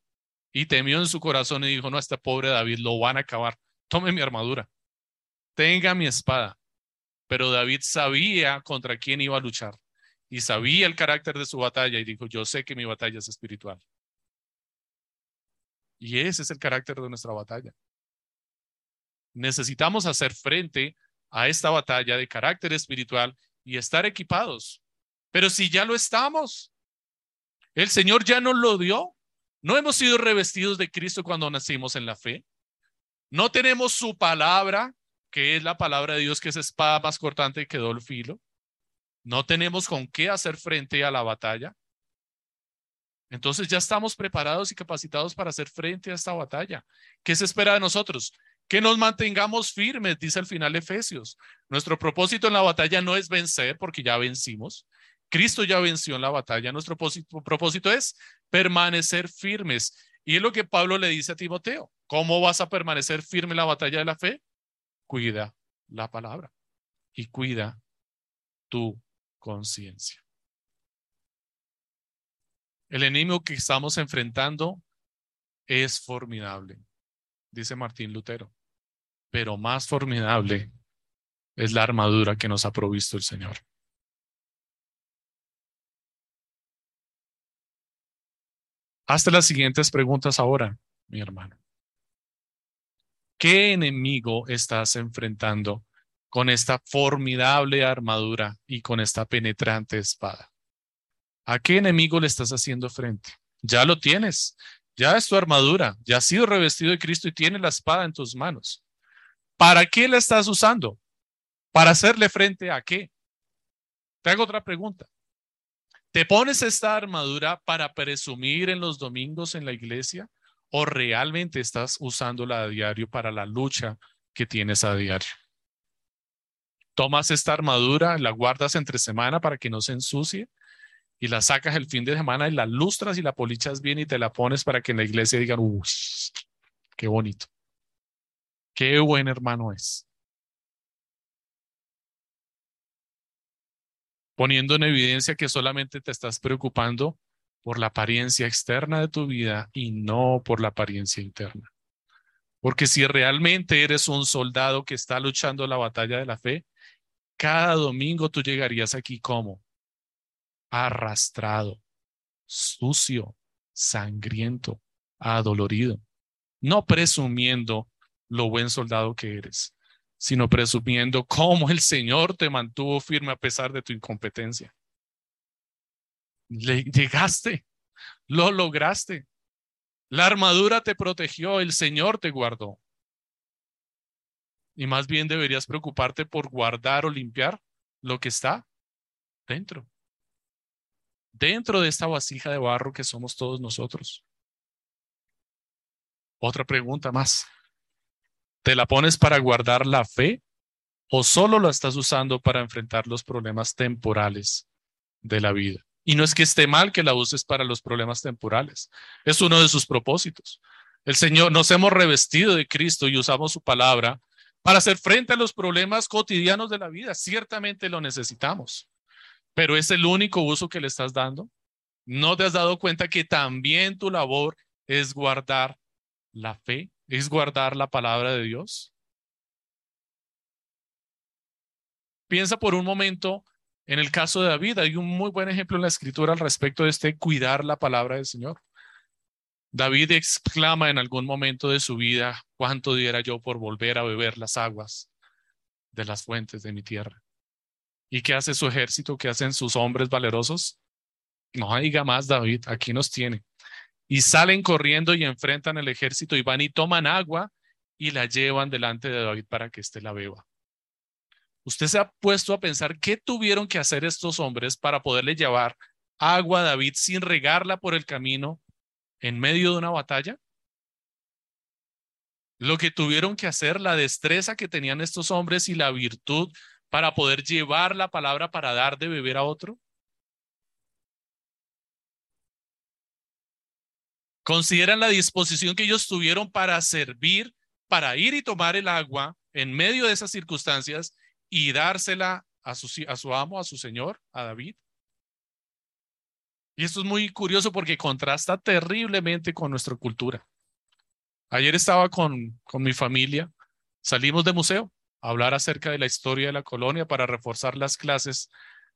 y temió en su corazón y dijo, no, este pobre David lo van a acabar. Tome mi armadura, tenga mi espada. Pero David sabía contra quién iba a luchar y sabía el carácter de su batalla y dijo, yo sé que mi batalla es espiritual. Y ese es el carácter de nuestra batalla. Necesitamos hacer frente a esta batalla de carácter espiritual y estar equipados. Pero si ya lo estamos, el Señor ya nos lo dio. No hemos sido revestidos de Cristo cuando nacimos en la fe. No tenemos su palabra, que es la palabra de Dios, que es espada más cortante que el filo. No tenemos con qué hacer frente a la batalla. Entonces ya estamos preparados y capacitados para hacer frente a esta batalla. ¿Qué se espera de nosotros? Que nos mantengamos firmes, dice al final Efesios. Nuestro propósito en la batalla no es vencer porque ya vencimos. Cristo ya venció en la batalla. Nuestro propósito es permanecer firmes. Y es lo que Pablo le dice a Timoteo. ¿Cómo vas a permanecer firme en la batalla de la fe? Cuida la palabra y cuida tu conciencia. El enemigo que estamos enfrentando es formidable, dice Martín Lutero pero más formidable es la armadura que nos ha provisto el Señor. Hazte las siguientes preguntas ahora, mi hermano. ¿Qué enemigo estás enfrentando con esta formidable armadura y con esta penetrante espada? ¿A qué enemigo le estás haciendo frente? Ya lo tienes, ya es tu armadura, ya has sido revestido de Cristo y tienes la espada en tus manos. ¿Para qué la estás usando? ¿Para hacerle frente a qué? Te hago otra pregunta. ¿Te pones esta armadura para presumir en los domingos en la iglesia o realmente estás usándola a diario para la lucha que tienes a diario? Tomas esta armadura, la guardas entre semana para que no se ensucie y la sacas el fin de semana y la lustras y la polichas bien y te la pones para que en la iglesia digan, uy, qué bonito. Qué buen hermano es. Poniendo en evidencia que solamente te estás preocupando por la apariencia externa de tu vida y no por la apariencia interna. Porque si realmente eres un soldado que está luchando la batalla de la fe, cada domingo tú llegarías aquí como arrastrado, sucio, sangriento, adolorido, no presumiendo lo buen soldado que eres, sino presumiendo cómo el Señor te mantuvo firme a pesar de tu incompetencia. Le llegaste, lo lograste. La armadura te protegió, el Señor te guardó. Y más bien deberías preocuparte por guardar o limpiar lo que está dentro. Dentro de esta vasija de barro que somos todos nosotros. Otra pregunta más. ¿Te la pones para guardar la fe o solo la estás usando para enfrentar los problemas temporales de la vida? Y no es que esté mal que la uses para los problemas temporales. Es uno de sus propósitos. El Señor, nos hemos revestido de Cristo y usamos su palabra para hacer frente a los problemas cotidianos de la vida. Ciertamente lo necesitamos, pero es el único uso que le estás dando. ¿No te has dado cuenta que también tu labor es guardar la fe, es guardar la palabra de Dios? Piensa por un momento en el caso de David. Hay un muy buen ejemplo en la escritura al respecto de este cuidar la palabra del Señor. David exclama en algún momento de su vida, ¿cuánto diera yo por volver a beber las aguas de las fuentes de mi tierra? ¿Y qué hace su ejército? ¿Qué hacen sus hombres valerosos? No diga más, David, aquí nos tiene. Y salen corriendo y enfrentan el ejército y van y toman agua y la llevan delante de David para que éste la beba. ¿Usted se ha puesto a pensar qué tuvieron que hacer estos hombres para poderle llevar agua a David sin regarla por el camino en medio de una batalla? Lo que tuvieron que hacer, la destreza que tenían estos hombres y la virtud para poder llevar la palabra para dar de beber a otro. Consideran la disposición que ellos tuvieron para servir, para ir y tomar el agua en medio de esas circunstancias y dársela a su, amo, a su señor, a David. Y esto es muy curioso porque contrasta terriblemente con nuestra cultura. Ayer estaba con, con mi familia, salimos de museo a hablar acerca de la historia de la colonia para reforzar las clases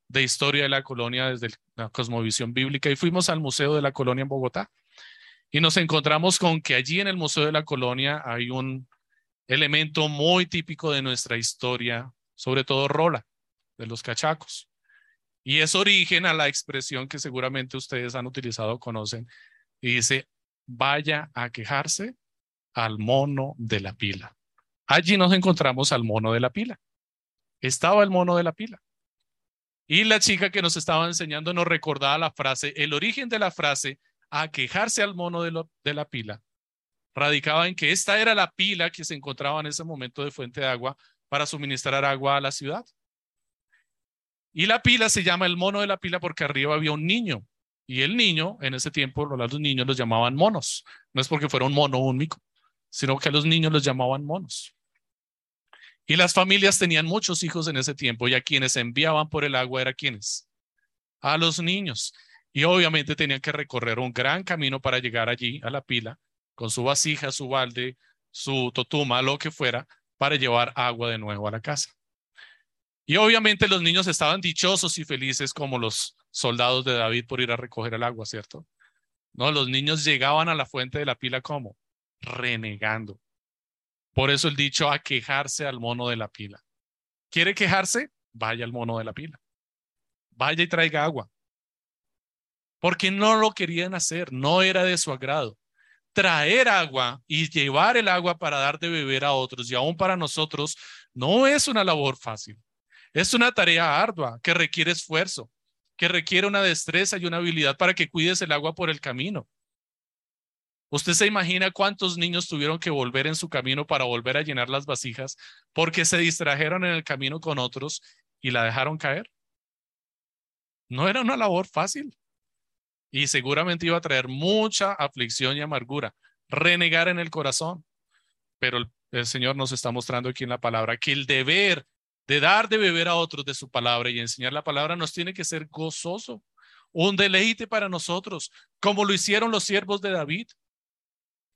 de historia de la colonia desde la cosmovisión bíblica y fuimos al Museo de la Colonia en Bogotá. Y nos encontramos con que allí en el Museo de la Colonia hay un elemento muy típico de nuestra historia, sobre todo rola, de los cachacos. Y es origen a la expresión que seguramente ustedes han utilizado o conocen. Y dice, vaya a quejarse al mono de la pila. Allí nos encontramos al mono de la pila. Estaba el mono de la pila. Y la chica que nos estaba enseñando nos recordaba la frase, el origen de la frase, a quejarse al mono de, de la pila, radicaba en que esta era la pila que se encontraba en ese momento de fuente de agua para suministrar agua a la ciudad. Y la pila se llama el mono de la pila porque arriba había un niño. Y el niño, en ese tiempo, los niños los llamaban monos. No es porque fuera un mono o un mico, sino que a los niños los llamaban monos. Y las familias tenían muchos hijos en ese tiempo y a quienes enviaban por el agua era quienes? A los niños. Y obviamente tenían que recorrer un gran camino para llegar allí a la pila con su vasija, su balde, su totuma, lo que fuera, para llevar agua de nuevo a la casa. Y obviamente los niños estaban dichosos y felices como los soldados de David por ir a recoger el agua, ¿cierto? No, los niños llegaban a la fuente de la pila como renegando. Por eso el dicho a quejarse al mono de la pila. ¿Quiere quejarse? Vaya al mono de la pila. Vaya y traiga agua. Porque no lo querían hacer, no era de su agrado. Traer agua y llevar el agua para dar de beber a otros y aún para nosotros no es una labor fácil. Es una tarea ardua que requiere esfuerzo, que requiere una destreza y una habilidad para que cuides el agua por el camino. ¿Usted se imagina cuántos niños tuvieron que volver en su camino para volver a llenar las vasijas porque se distrajeron en el camino con otros y la dejaron caer? No era una labor fácil y seguramente iba a traer mucha aflicción y amargura, renegar en el corazón. Pero el, Señor nos está mostrando aquí en la palabra que el deber de dar de beber a otros de su palabra y enseñar la palabra nos tiene que ser gozoso, un deleite para nosotros, como lo hicieron los siervos de David.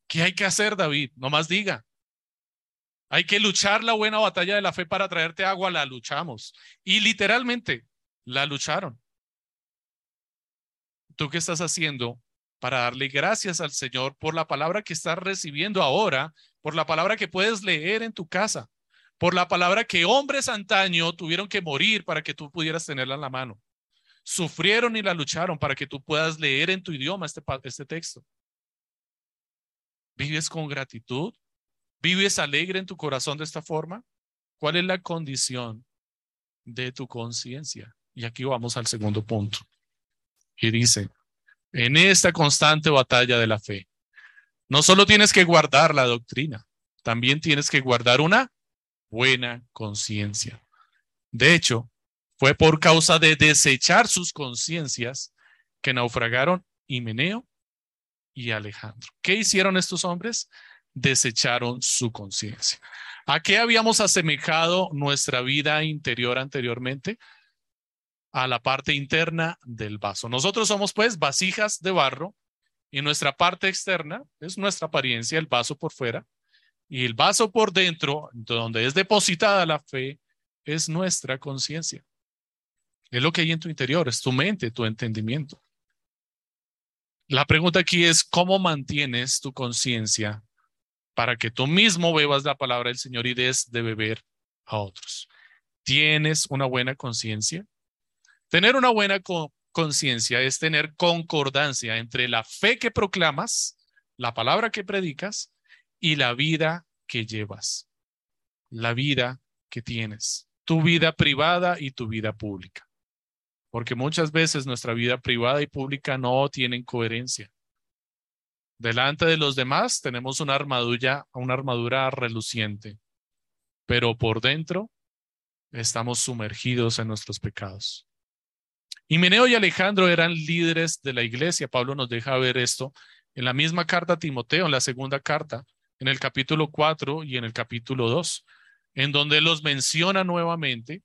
¿Qué hay que hacer, David? No más diga. Hay que luchar la buena batalla de la fe para traerte agua, la luchamos. Y literalmente, la lucharon. ¿Tú qué estás haciendo para darle gracias al Señor por la palabra que estás recibiendo ahora, por la palabra que puedes leer en tu casa? por la palabra que hombres antaño tuvieron que morir para que tú pudieras tenerla en la mano. Sufrieron y la lucharon para que tú puedas leer en tu idioma este, este texto. ¿Vives con gratitud? ¿Vives alegre en tu corazón de esta forma? ¿Cuál es la condición de tu conciencia? Y aquí vamos al segundo punto. Y dice, en esta constante batalla de la fe, No solo tienes que guardar la doctrina, también tienes que guardar una buena conciencia. De hecho, fue por causa de desechar sus conciencias que naufragaron Himeneo y Alejandro. ¿Qué hicieron estos hombres? Desecharon su conciencia. ¿A qué habíamos asemejado nuestra vida interior anteriormente? A la parte interna del vaso. Nosotros somos pues vasijas de barro y nuestra parte externa es nuestra apariencia, el vaso por fuera, y el vaso por dentro, donde es depositada la fe, es nuestra conciencia. Es lo que hay en tu interior, es tu mente, tu entendimiento. La pregunta aquí es, ¿cómo mantienes tu conciencia para que tú mismo bebas la palabra del Señor y des de beber a otros? ¿Tienes una buena conciencia? Tener una buena conciencia es tener concordancia entre la fe que proclamas, la palabra que predicas y la vida que llevas, la vida que tienes, tu vida privada y tu vida pública. Porque muchas veces nuestra vida privada y pública no tienen coherencia. Delante de los demás tenemos una armadura, una armadura reluciente, pero por dentro estamos sumergidos en nuestros pecados. Himeneo y Alejandro eran líderes de la iglesia. Pablo nos deja ver esto en la misma carta a Timoteo, en la segunda carta, en el capítulo 4 y en el capítulo 2, en donde los menciona nuevamente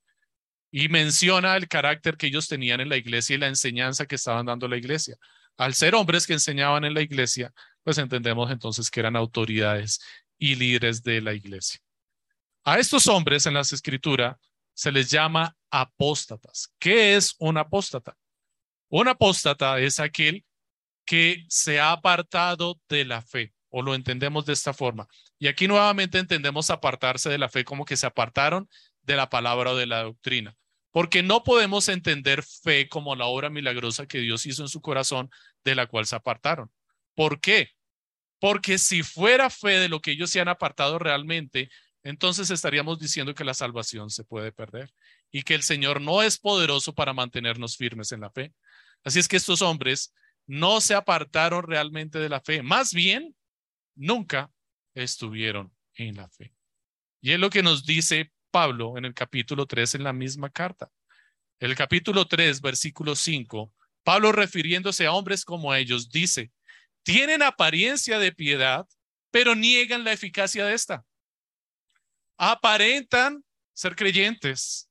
y menciona el carácter que ellos tenían en la iglesia y la enseñanza que estaban dando la iglesia. Al ser hombres que enseñaban en la iglesia, pues entendemos entonces que eran autoridades y líderes de la iglesia. A estos hombres en las escrituras se les llama apóstatas. ¿Qué es un apóstata? Un apóstata es aquel que se ha apartado de la fe o lo entendemos de esta forma. Y aquí nuevamente entendemos apartarse de la fe como que se apartaron de la palabra o de la doctrina, porque no podemos entender fe como la obra milagrosa que Dios hizo en su corazón de la cual se apartaron. ¿Por qué? Porque si fuera fe de lo que ellos se han apartado realmente, entonces estaríamos diciendo que la salvación se puede perder y que el Señor no es poderoso para mantenernos firmes en la fe. Así es que estos hombres no se apartaron realmente de la fe, más bien nunca estuvieron en la fe. Y es lo que nos dice Pablo en el capítulo 3 en la misma carta. El capítulo 3, versículo 5, Pablo refiriéndose a hombres como ellos, dice, tienen apariencia de piedad, pero niegan la eficacia de esta. Aparentan ser creyentes,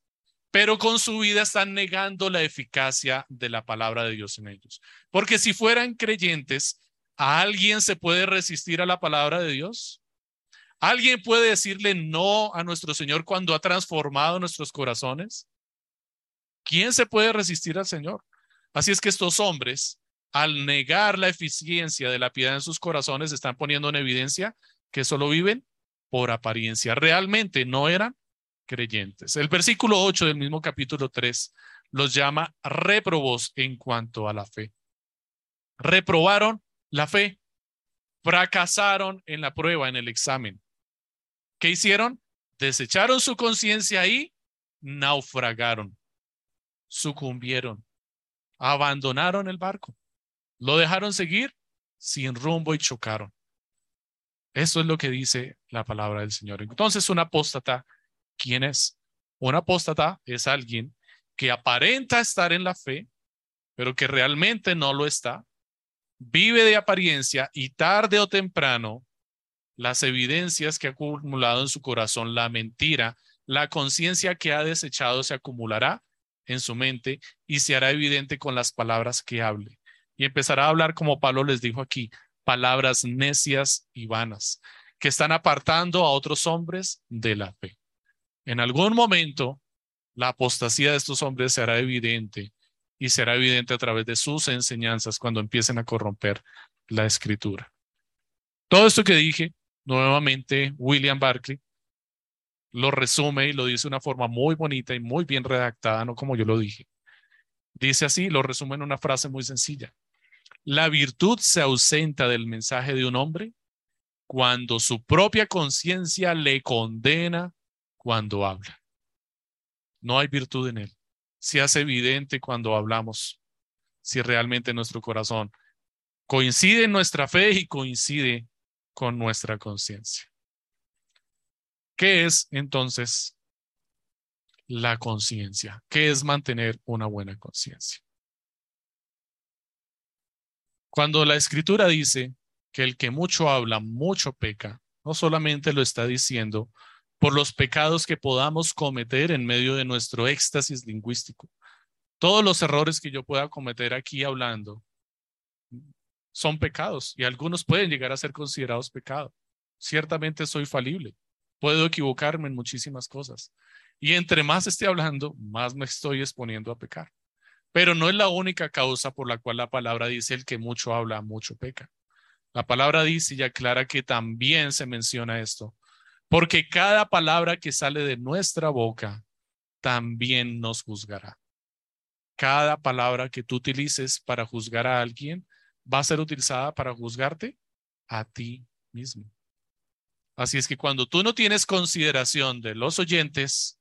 pero con su vida están negando la eficacia de la palabra de Dios en ellos. Porque si fueran creyentes, ¿Alguien se puede resistir a la palabra de Dios? ¿Alguien puede decirle no a nuestro Señor cuando ha transformado nuestros corazones? ¿Quién se puede resistir al Señor? Así es que estos hombres, al negar la eficiencia de la piedad en sus corazones, están poniendo en evidencia que solo viven por apariencia. Realmente no eran creyentes. El versículo 8 del mismo capítulo 3 los llama reprobos en cuanto a la fe. Reprobaron la fe. Fracasaron en la prueba, en el examen. ¿Qué hicieron? Desecharon su conciencia y naufragaron. Sucumbieron. Abandonaron el barco. Lo dejaron seguir sin rumbo y chocaron. Eso es lo que dice la palabra del Señor. Entonces, un apóstata, ¿quién es? Un apóstata es alguien que aparenta estar en la fe, pero que realmente no lo está, vive de apariencia y tarde o temprano las evidencias que ha acumulado en su corazón, la mentira, la conciencia que ha desechado se acumulará en su mente y se hará evidente con las palabras que hable. Y empezará a hablar como Pablo les dijo aquí, palabras necias y vanas, que están apartando a otros hombres de la fe. En algún momento, la apostasía de estos hombres se hará evidente y será evidente a través de sus enseñanzas cuando empiecen a corromper la escritura. Todo esto que dije, nuevamente, William Barclay lo resume y lo dice de una forma muy bonita y muy bien redactada, no como yo lo dije. Dice así, lo resume en una frase muy sencilla. La virtud se ausenta del mensaje de un hombre cuando su propia conciencia le condena cuando habla. No hay virtud en él se hace evidente cuando hablamos, si realmente nuestro corazón coincide en nuestra fe y coincide con nuestra conciencia. ¿Qué es entonces la conciencia? ¿Qué es mantener una buena conciencia? Cuando la escritura dice que el que mucho habla, mucho peca, no solamente lo está diciendo por los pecados que podamos cometer en medio de nuestro éxtasis lingüístico. Todos los errores que yo pueda cometer aquí hablando son pecados y algunos pueden llegar a ser considerados pecados. Ciertamente soy falible, puedo equivocarme en muchísimas cosas. Y entre más esté hablando, más me estoy exponiendo a pecar. Pero no es la única causa por la cual la palabra dice el que mucho habla, mucho peca. La palabra dice y aclara que también se menciona esto, porque cada palabra que sale de nuestra boca también nos juzgará. Cada palabra que tú utilices para juzgar a alguien va a ser utilizada para juzgarte a ti mismo. Así es que cuando tú no tienes consideración de los oyentes,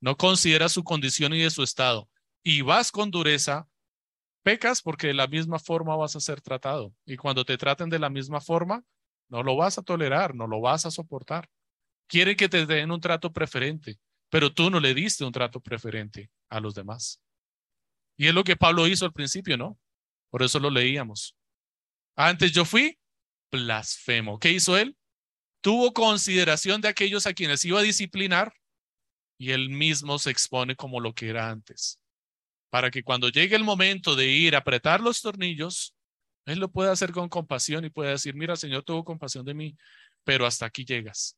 no consideras su condición y de su estado, y vas con dureza, pecas porque de la misma forma vas a ser tratado. Y cuando te traten de la misma forma, no lo vas a tolerar, no lo vas a soportar. Quieren que te den un trato preferente, pero tú no le diste un trato preferente a los demás. Y es lo que Pablo hizo al principio, ¿no? Por eso lo leíamos. Antes yo fui blasfemo. ¿Qué hizo él? Tuvo consideración de aquellos a quienes iba a disciplinar y él mismo se expone como lo que era antes. Para que cuando llegue el momento de ir a apretar los tornillos, él lo pueda hacer con compasión y pueda decir, mira, Señor tuvo compasión de mí, pero hasta aquí llegas.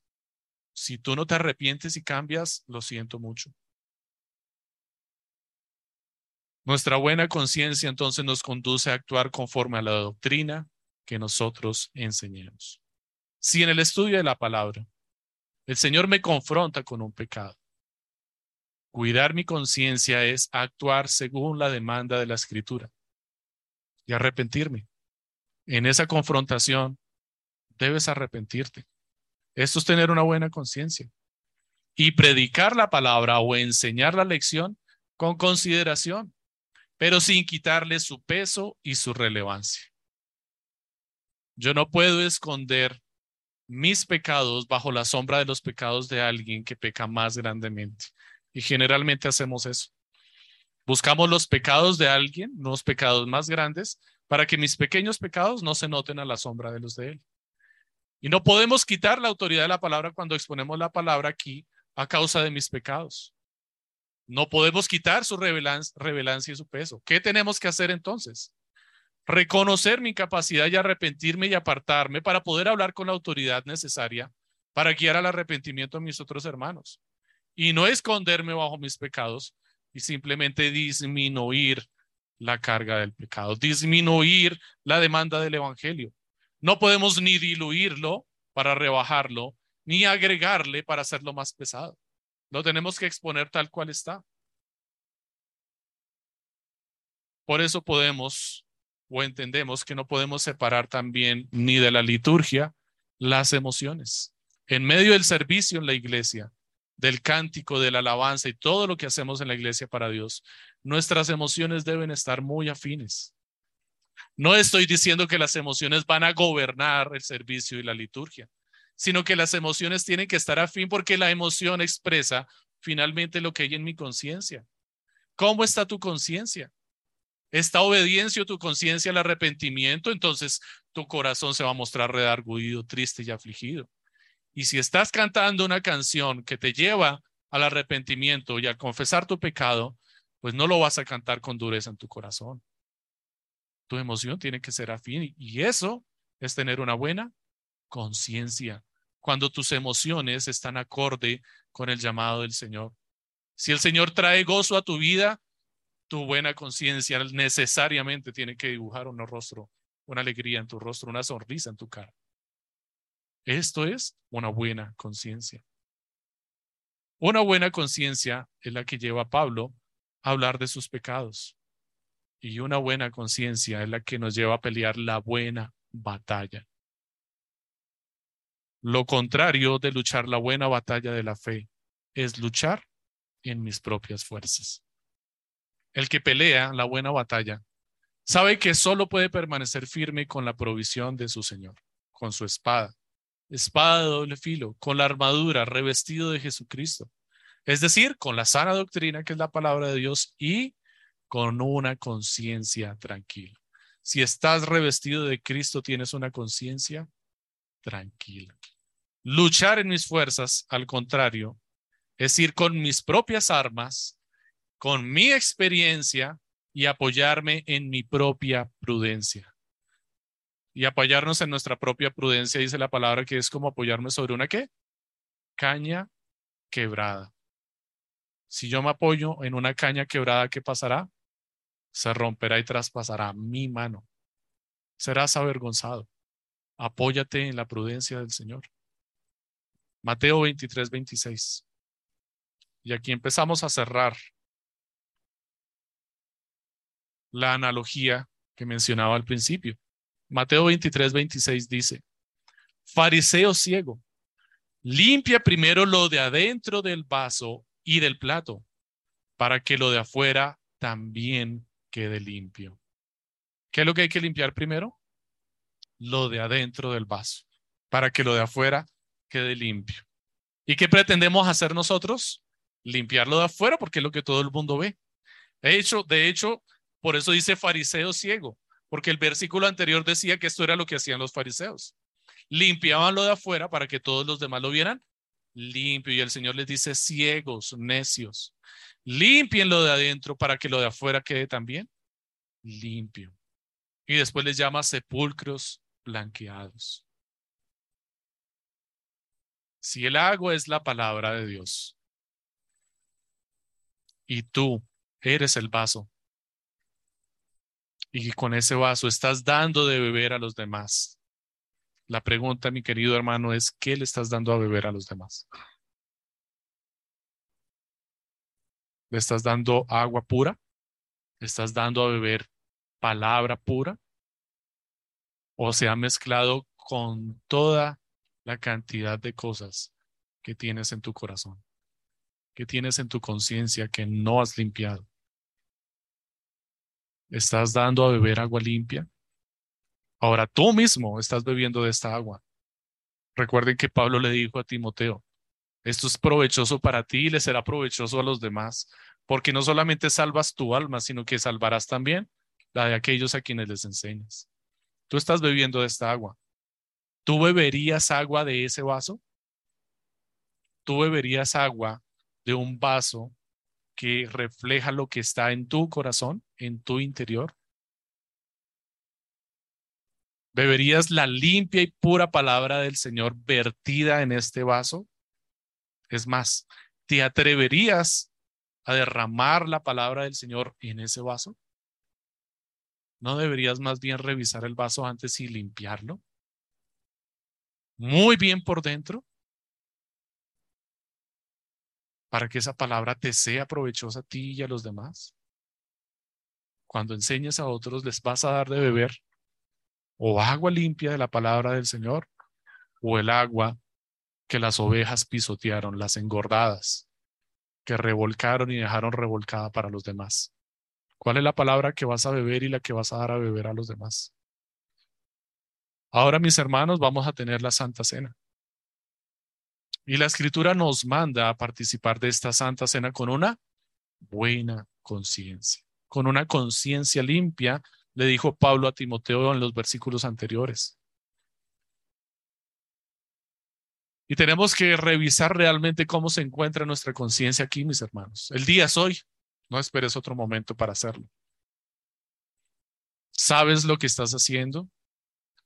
Si tú no te arrepientes y cambias, lo siento mucho. Nuestra buena conciencia entonces nos conduce a actuar conforme a la doctrina que nosotros enseñemos. Si en el estudio de la palabra el Señor me confronta con un pecado, cuidar mi conciencia es actuar según la demanda de la escritura y arrepentirme. En esa confrontación debes arrepentirte. Esto es tener una buena conciencia. Y predicar la palabra o enseñar la lección con consideración, pero sin quitarle su peso y su relevancia. Yo no puedo esconder mis pecados bajo la sombra de los pecados de alguien que peca más grandemente. Y generalmente hacemos eso. Buscamos los pecados de alguien, los pecados más grandes, para que mis pequeños pecados no se noten a la sombra de los de él. Y no podemos quitar la autoridad de la palabra cuando exponemos la palabra aquí a causa de mis pecados. No podemos quitar su revelancia y su peso. ¿Qué tenemos que hacer entonces? Reconocer mi capacidad y arrepentirme y apartarme para poder hablar con la autoridad necesaria para guiar al arrepentimiento a mis otros hermanos. Y no esconderme bajo mis pecados y simplemente disminuir la carga del pecado, disminuir la demanda del Evangelio. No podemos ni diluirlo para rebajarlo, ni agregarle para hacerlo más pesado. Lo tenemos que exponer tal cual está. Por eso podemos o entendemos que no podemos separar también ni de la liturgia las emociones. En medio del servicio en la iglesia, del cántico, de la alabanza y todo lo que hacemos en la iglesia para Dios, nuestras emociones deben estar muy afines. No estoy diciendo que las emociones van a gobernar el servicio y la liturgia, sino que las emociones tienen que estar afín porque la emoción expresa finalmente lo que hay en mi conciencia. ¿Cómo está tu conciencia? ¿Está obediencia tu conciencia al arrepentimiento? Entonces tu corazón se va a mostrar redarguido, triste y afligido. Y si estás cantando una canción que te lleva al arrepentimiento y al confesar tu pecado, pues no lo vas a cantar con dureza en tu corazón tu emoción tiene que ser afín y eso es tener una buena conciencia. Cuando tus emociones están acorde con el llamado del Señor. Si el Señor trae gozo a tu vida, tu buena conciencia necesariamente tiene que dibujar un rostro, una alegría en tu rostro, una sonrisa en tu cara. Esto es una buena conciencia. Una buena conciencia es la que lleva a Pablo a hablar de sus pecados y una buena conciencia es la que nos lleva a pelear la buena batalla. Lo contrario de luchar la buena batalla de la fe es luchar en mis propias fuerzas. El que pelea la buena batalla sabe que solo puede permanecer firme con la provisión de su Señor, con su espada, espada de doble filo, con la armadura, revestido de Jesucristo. Es decir, con la sana doctrina que es la palabra de Dios y con una conciencia tranquila. Si estás revestido de Cristo, tienes una conciencia tranquila. Luchar en mis fuerzas, al contrario, es ir con mis propias armas, con mi experiencia y apoyarme en mi propia prudencia. Y apoyarnos en nuestra propia prudencia, dice la palabra, que es como apoyarme sobre una qué? Caña quebrada. Si yo me apoyo en una caña quebrada, ¿qué pasará? Se romperá y traspasará mi mano. Serás avergonzado. Apóyate en la prudencia del Señor. Mateo 23, 26. Y aquí empezamos a cerrar la analogía que mencionaba al principio. Mateo 23, 26 dice, Fariseo ciego, limpia primero lo de adentro del vaso y del plato, para que lo de afuera también quede limpio. ¿Qué es lo que hay que limpiar primero? Lo de adentro del vaso, para que lo de afuera quede limpio. ¿Y qué pretendemos hacer nosotros? Limpiarlo de afuera porque es lo que todo el mundo ve. De hecho, de hecho, por eso dice fariseo ciego, porque el versículo anterior decía que esto era lo que hacían los fariseos. Limpiaban lo de afuera para que todos los demás lo vieran limpio. Y el Señor les dice ciegos, necios. Limpien lo de adentro para que lo de afuera quede también limpio. Y después les llama sepulcros blanqueados. Si el agua es la palabra de Dios y tú eres el vaso y con ese vaso estás dando de beber a los demás. La pregunta, mi querido hermano, es ¿qué le estás dando a beber a los demás? ¿Le estás dando agua pura? ¿Le estás dando a beber palabra pura? ¿O se ha mezclado con toda la cantidad de cosas que tienes en tu corazón, que tienes en tu conciencia que no has limpiado? ¿Estás dando a beber agua limpia? Ahora tú mismo estás bebiendo de esta agua. Recuerden que Pablo le dijo a Timoteo, esto es provechoso para ti y le será provechoso a los demás, porque no solamente salvas tu alma, sino que salvarás también la de aquellos a quienes les enseñas. Tú estás bebiendo de esta agua. ¿Tú beberías agua de ese vaso? ¿Tú beberías agua de un vaso que refleja lo que está en tu corazón, en tu interior? ¿Beberías la limpia y pura palabra del Señor vertida en este vaso? Es más, ¿te atreverías a derramar la palabra del Señor en ese vaso? ¿No deberías más bien revisar el vaso antes y limpiarlo? Muy bien por dentro para que esa palabra te sea provechosa a ti y a los demás. Cuando enseñes a otros, les vas a dar de beber o agua limpia de la palabra del Señor o el agua que las ovejas pisotearon, las engordadas, que revolcaron y dejaron revolcada para los demás. ¿Cuál es la palabra que vas a beber y la que vas a dar a beber a los demás? Ahora, mis hermanos, vamos a tener la Santa Cena. Y la escritura nos manda a participar de esta Santa Cena con una buena conciencia, con una conciencia limpia, le dijo Pablo a Timoteo en los versículos anteriores. Y tenemos que revisar realmente cómo se encuentra nuestra conciencia aquí, mis hermanos. El día es hoy, no esperes otro momento para hacerlo. ¿Sabes lo que estás haciendo?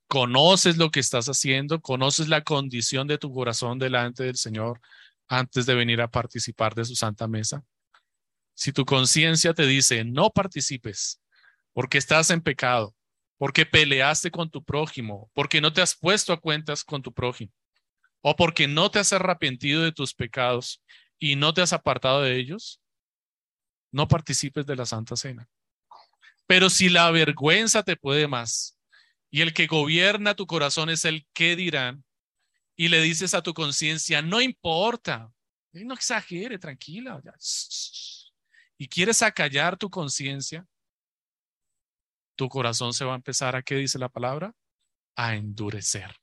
Conoces lo que estás haciendo, conoces la condición de tu corazón delante del Señor antes de venir a participar de su santa mesa. Si tu conciencia te dice, no participes porque estás en pecado, porque peleaste con tu prójimo, porque no te has puesto a cuentas con tu prójimo, o porque no te has arrepentido de tus pecados y no te has apartado de ellos, no participes de la Santa Cena. Pero si la vergüenza te puede más, y el que gobierna tu corazón es el que dirán, y le dices a tu conciencia, no importa, no exagere, tranquila, y quieres acallar tu conciencia, tu corazón se va a empezar a, ¿qué dice la palabra? A endurecer.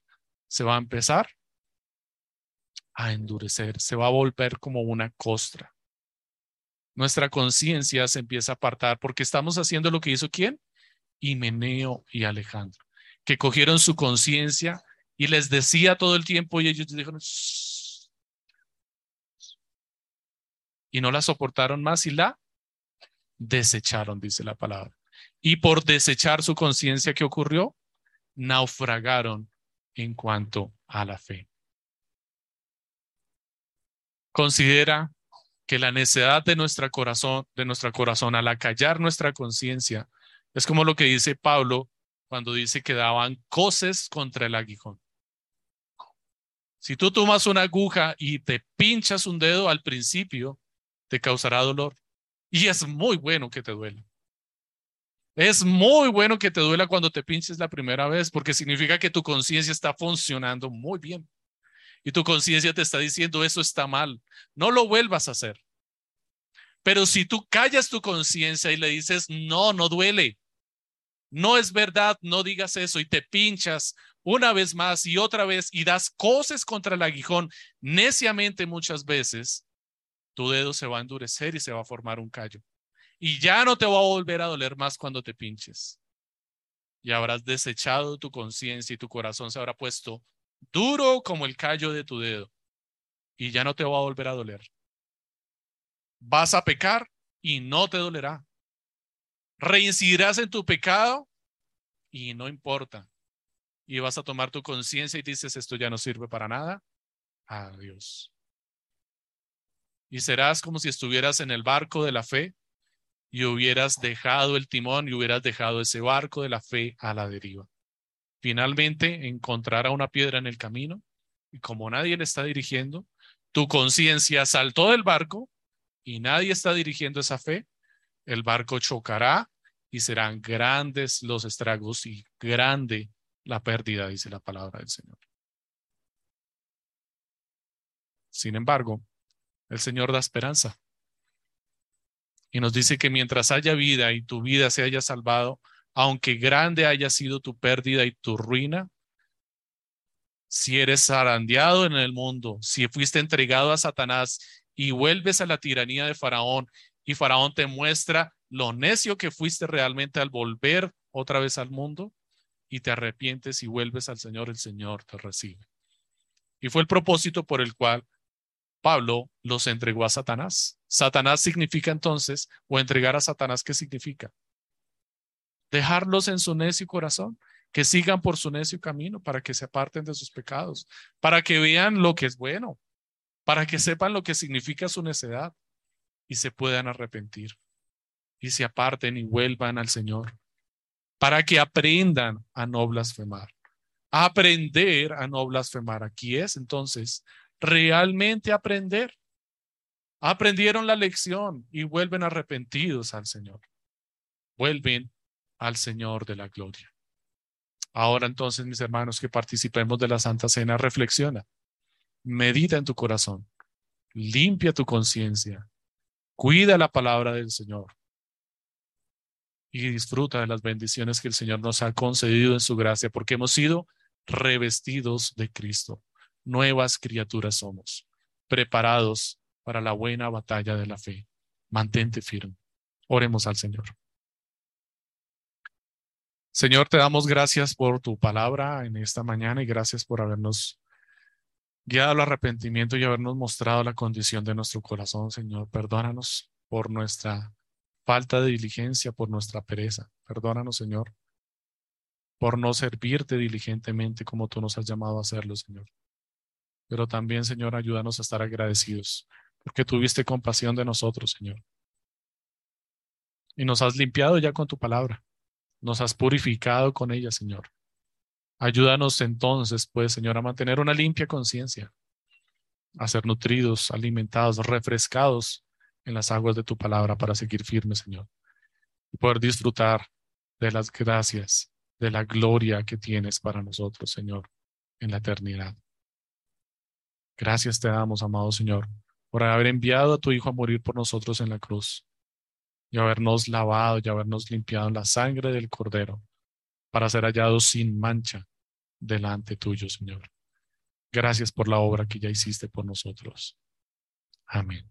se va a empezar a endurecer, se va a volver como una costra. Nuestra conciencia se empieza a apartar porque estamos haciendo lo que hizo quién? Himeneo y Alejandro, que cogieron su conciencia y les decía todo el tiempo y ellos dijeron, y no la soportaron más y la desecharon, dice la palabra. Y por desechar su conciencia, ¿qué ocurrió? Naufragaron en cuanto a la fe. Considera que la necedad de nuestro corazón, de nuestro corazón al acallar nuestra conciencia, es como lo que dice Pablo cuando dice que daban coces contra el aguijón. Si tú tomas una aguja y te pinchas un dedo al principio, te causará dolor. Y es muy bueno que te duela. Es muy bueno que te duela cuando te pinches la primera vez, porque significa que tu conciencia está funcionando muy bien. Y tu conciencia te está diciendo, eso está mal, no lo vuelvas a hacer. Pero si tú callas tu conciencia y le dices, no, no duele, no es verdad, no digas eso y te pinchas una vez más y otra vez y das cosas contra el aguijón neciamente muchas veces, tu dedo se va a endurecer y se va a formar un callo. Y ya no te va a volver a doler más cuando te pinches. Y habrás desechado tu conciencia y tu corazón se habrá puesto duro como el callo de tu dedo. Y ya no te va a volver a doler. Vas a pecar y no te dolerá. Reincidirás en tu pecado y no importa. Y vas a tomar tu conciencia y dices, esto ya no sirve para nada. Adiós y serás como si estuvieras en el barco de la fe y hubieras dejado el timón y hubieras dejado ese barco de la fe a la deriva. Finalmente encontrará una piedra en el camino y como nadie le está dirigiendo, tu conciencia saltó del barco y nadie está dirigiendo esa fe, el barco chocará y serán grandes los estragos y grande la pérdida, dice la palabra del Señor. Sin embargo, el Señor da esperanza. Y nos dice que mientras haya vida y tu vida se haya salvado, aunque grande haya sido tu pérdida y tu ruina, si eres zarandeado en el mundo, si fuiste entregado a Satanás y vuelves a la tiranía de Faraón y Faraón te muestra lo necio que fuiste realmente al volver otra vez al mundo y te arrepientes y vuelves al Señor, el Señor te recibe. Y fue el propósito por el cual Pablo los entregó a Satanás. Satanás significa entonces, o entregar a Satanás, ¿qué significa? Dejarlos en su necio corazón, que sigan por su necio camino para que se aparten de sus pecados, para que vean lo que es bueno, para que sepan lo que significa su necedad y se puedan arrepentir y se aparten y vuelvan al Señor, para que aprendan a no blasfemar. Aprender a no blasfemar. Aquí es entonces realmente aprender. Aprendieron la lección y vuelven arrepentidos al Señor. Vuelven al Señor de la gloria. Ahora entonces, mis hermanos, que participemos de la Santa Cena, reflexiona, medita en tu corazón, limpia tu conciencia, cuida la palabra del Señor y disfruta de las bendiciones que el Señor nos ha concedido en su gracia, porque hemos sido revestidos de Cristo nuevas criaturas somos, preparados para la buena batalla de la fe. Mantente firme. Oremos al Señor. Señor, te damos gracias por tu palabra en esta mañana y gracias por habernos guiado al arrepentimiento y habernos mostrado la condición de nuestro corazón, Señor. Perdónanos por nuestra falta de diligencia, por nuestra pereza. Perdónanos, Señor, por no servirte diligentemente como tú nos has llamado a hacerlo, Señor. Pero también, Señor, ayúdanos a estar agradecidos, porque tuviste compasión de nosotros, Señor. Y nos has limpiado ya con tu palabra. Nos has purificado con ella, Señor. Ayúdanos entonces, pues, Señor, a mantener una limpia conciencia, a ser nutridos, alimentados, refrescados en las aguas de tu palabra para seguir firmes, Señor, y poder disfrutar de las gracias, de la gloria que tienes para nosotros, Señor, en la eternidad. Gracias te damos, amado Señor, por haber enviado a tu Hijo a morir por nosotros en la cruz y habernos lavado y habernos limpiado en la sangre del Cordero para ser hallados sin mancha delante tuyo, Señor. Gracias por la obra que ya hiciste por nosotros. Amén.